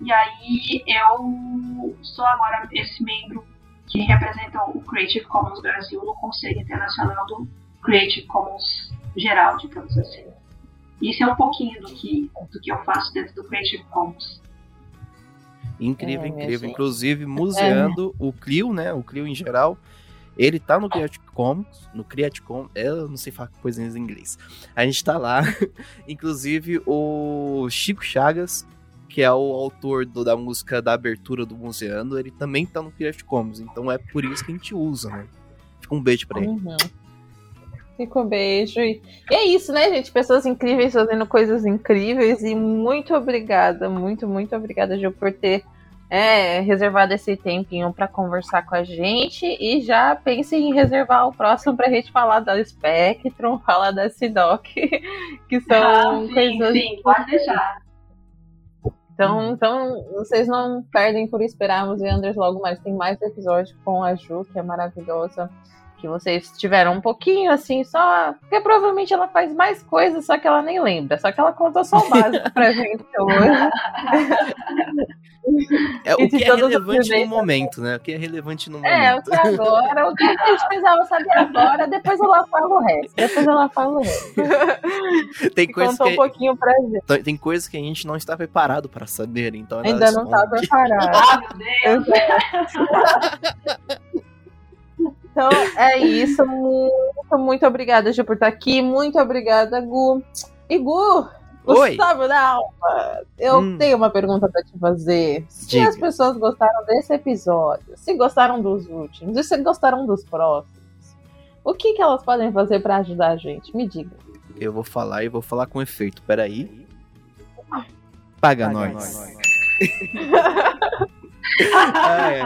E aí eu sou agora esse membro que representam o Creative Commons Brasil no Conselho Internacional do Creative Commons geral, digamos assim. Isso é um pouquinho do que, do que eu faço dentro do Creative Commons. Incrível, é, incrível. Inclusive, museando é. o Clio, né? O Clio em geral. Ele tá no Creative Commons, no Creative Commons, eu não sei falar coisas em inglês. A gente tá lá, inclusive o Chico Chagas, que é o autor do, da música da abertura do Museano, ele também tá no Creative Commons, então é por isso que a gente usa, né? Fica um beijo pra ele. Uhum. Fica um beijo. E é isso, né, gente? Pessoas incríveis fazendo coisas incríveis. E muito obrigada, muito, muito obrigada, Gil, por ter é, reservado esse tempinho para conversar com a gente. E já pense em reservar o próximo pra gente falar da Spectrum, falar da Sidoc, que são Ah, sim, coisas. sim, pode deixar. Então, então, vocês não perdem por esperarmos e Anders logo mais. Tem mais episódio com a Ju, que é maravilhosa. Que vocês tiveram um pouquinho assim, só. Porque provavelmente ela faz mais coisas, só que ela nem lembra. Só que ela contou só o básico pra gente hoje. É o que é relevante no momento, né? O que é relevante no É, o momento. que agora, o que a gente precisava saber agora, depois ela fala o resto. Depois ela fala o resto. tem, coisas Contou um que, pouquinho pra gente. tem- tem coisas que a gente não está preparado para saber, então Ainda não tá esconde. preparada. Ah, meu Deus. Então é isso. Muito, muito obrigada, Ju, por estar aqui. Muito obrigada, Gu. E Gu, Oi. Gustavo da Alma, eu Hum. tenho uma pergunta para te fazer. Se Diga. as pessoas gostaram desse episódio, se gostaram dos últimos, e se gostaram dos próximos, o que, que elas podem fazer para ajudar a gente? Me diga. Eu vou falar e vou falar com efeito. Peraí. Paga, Paga nós. nós. Ah, é.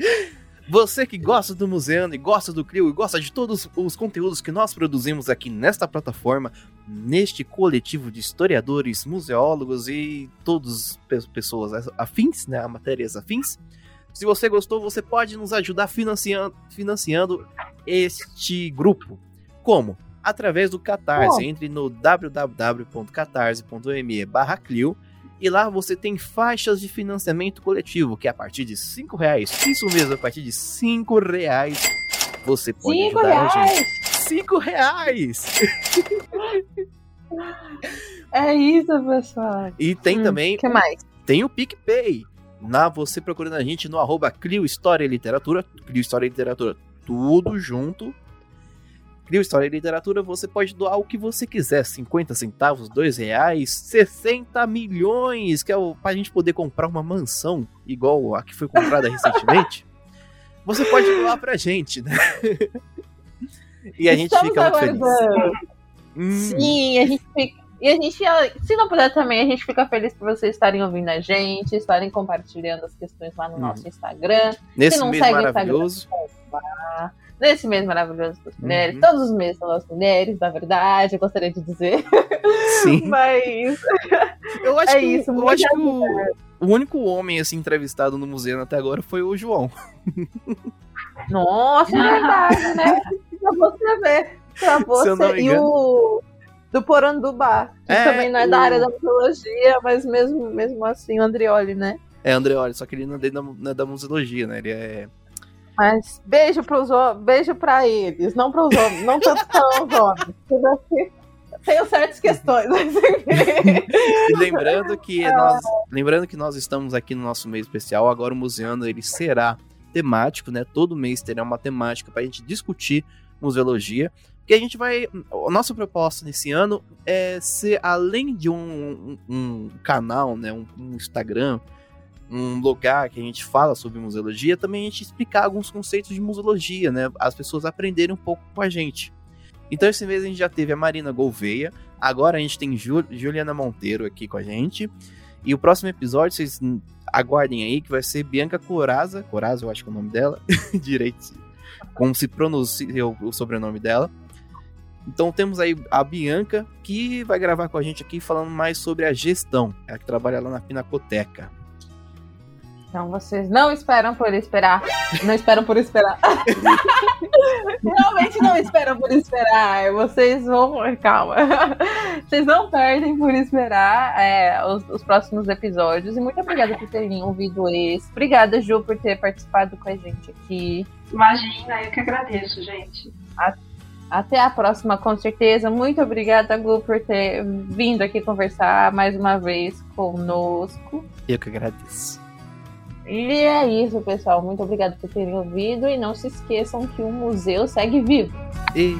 Você que gosta do Museano e gosta do Crio e gosta de todos os conteúdos que nós produzimos aqui nesta plataforma, neste coletivo de historiadores, museólogos e todas pe- pessoas afins, né, a matérias afins. Se você gostou, você pode nos ajudar financiando, financiando este grupo. Como? Através do Catarse. Entre no www.catarse.me barra Clio e lá você tem faixas de financiamento coletivo, que é a partir de 5 reais. Isso mesmo, a partir de 5 reais você pode Cinco ajudar a gente. reais! 5 reais! É isso, pessoal. E tem Hum, também O que mais? tem o PicPay. Na você procurando a gente no arroba Clio História e Literatura, Clio História e Literatura, tudo junto. Clio História e Literatura, você pode doar o que você quiser, 50 centavos, 2 reais, 60 milhões, que é o, pra gente poder comprar uma mansão, igual a que foi comprada recentemente. Você pode doar pra gente, né? E a gente Estamos fica muito feliz. Hum, Sim, a gente fica. E a gente, se não puder também, a gente fica feliz por vocês estarem ouvindo a gente, estarem compartilhando as questões lá no Uhum. nosso Instagram. nesse se não mês segue o maravilhoso. Nesse mês maravilhoso das mulheres, Uhum. todos os meses são das mulheres, na verdade, eu gostaria de dizer. Sim. Mas Eu acho É que, isso, eu acho que o, o único homem assim entrevistado no museu até agora foi o João. Nossa, é verdade, né? Pra você ver. Pra você. E engano. o do Porandubá, que É, também não é da o- área da mitologia, mas mesmo, mesmo assim, o Andrioli, né? É, André, olha, só que ele não é da, não é da museologia, né? Ele é. Mas beijo pros beijo pra eles, não pros homens, não tanto para os homens. porque assim, Tenho certas questões. E lembrando que nós, lembrando que nós estamos aqui no nosso mês especial, agora o Museano ele será temático, né? Todo mês terá uma temática para a gente discutir museologia. Porque a gente vai. A nossa proposta nesse ano é ser, além de um, um- um canal, né? Um, um Instagram, um lugar que a gente fala sobre museologia, também a gente explicar alguns conceitos de museologia, né? As pessoas aprenderem um pouco com a gente. Então esse mês a gente já teve a Marina Gouveia, agora a gente tem Ju- Juliana Monteiro aqui com a gente. E o próximo episódio, vocês aguardem aí, que vai ser Bianca Coraza. Coraza, eu acho que é o nome dela. Direito. Como se pronuncia o, o sobrenome dela. Então temos aí a Bianca, que vai gravar com a gente aqui falando mais sobre a gestão. Ela que trabalha lá na Pinacoteca. Então vocês não esperam por esperar. Não esperam por esperar. Realmente não esperam por esperar. Vocês vão. Calma. Vocês não perdem por esperar é, os, os próximos episódios. E muito obrigada por terem ouvido esse. Obrigada, Ju, por ter participado com a gente aqui. Imagina, eu que agradeço, gente. Até a próxima, com certeza. Muito obrigada, Gu, por ter vindo aqui conversar mais uma vez conosco. Eu que agradeço. E é isso, pessoal. Muito obrigado por terem ouvido. E não se esqueçam que o museu segue vivo. E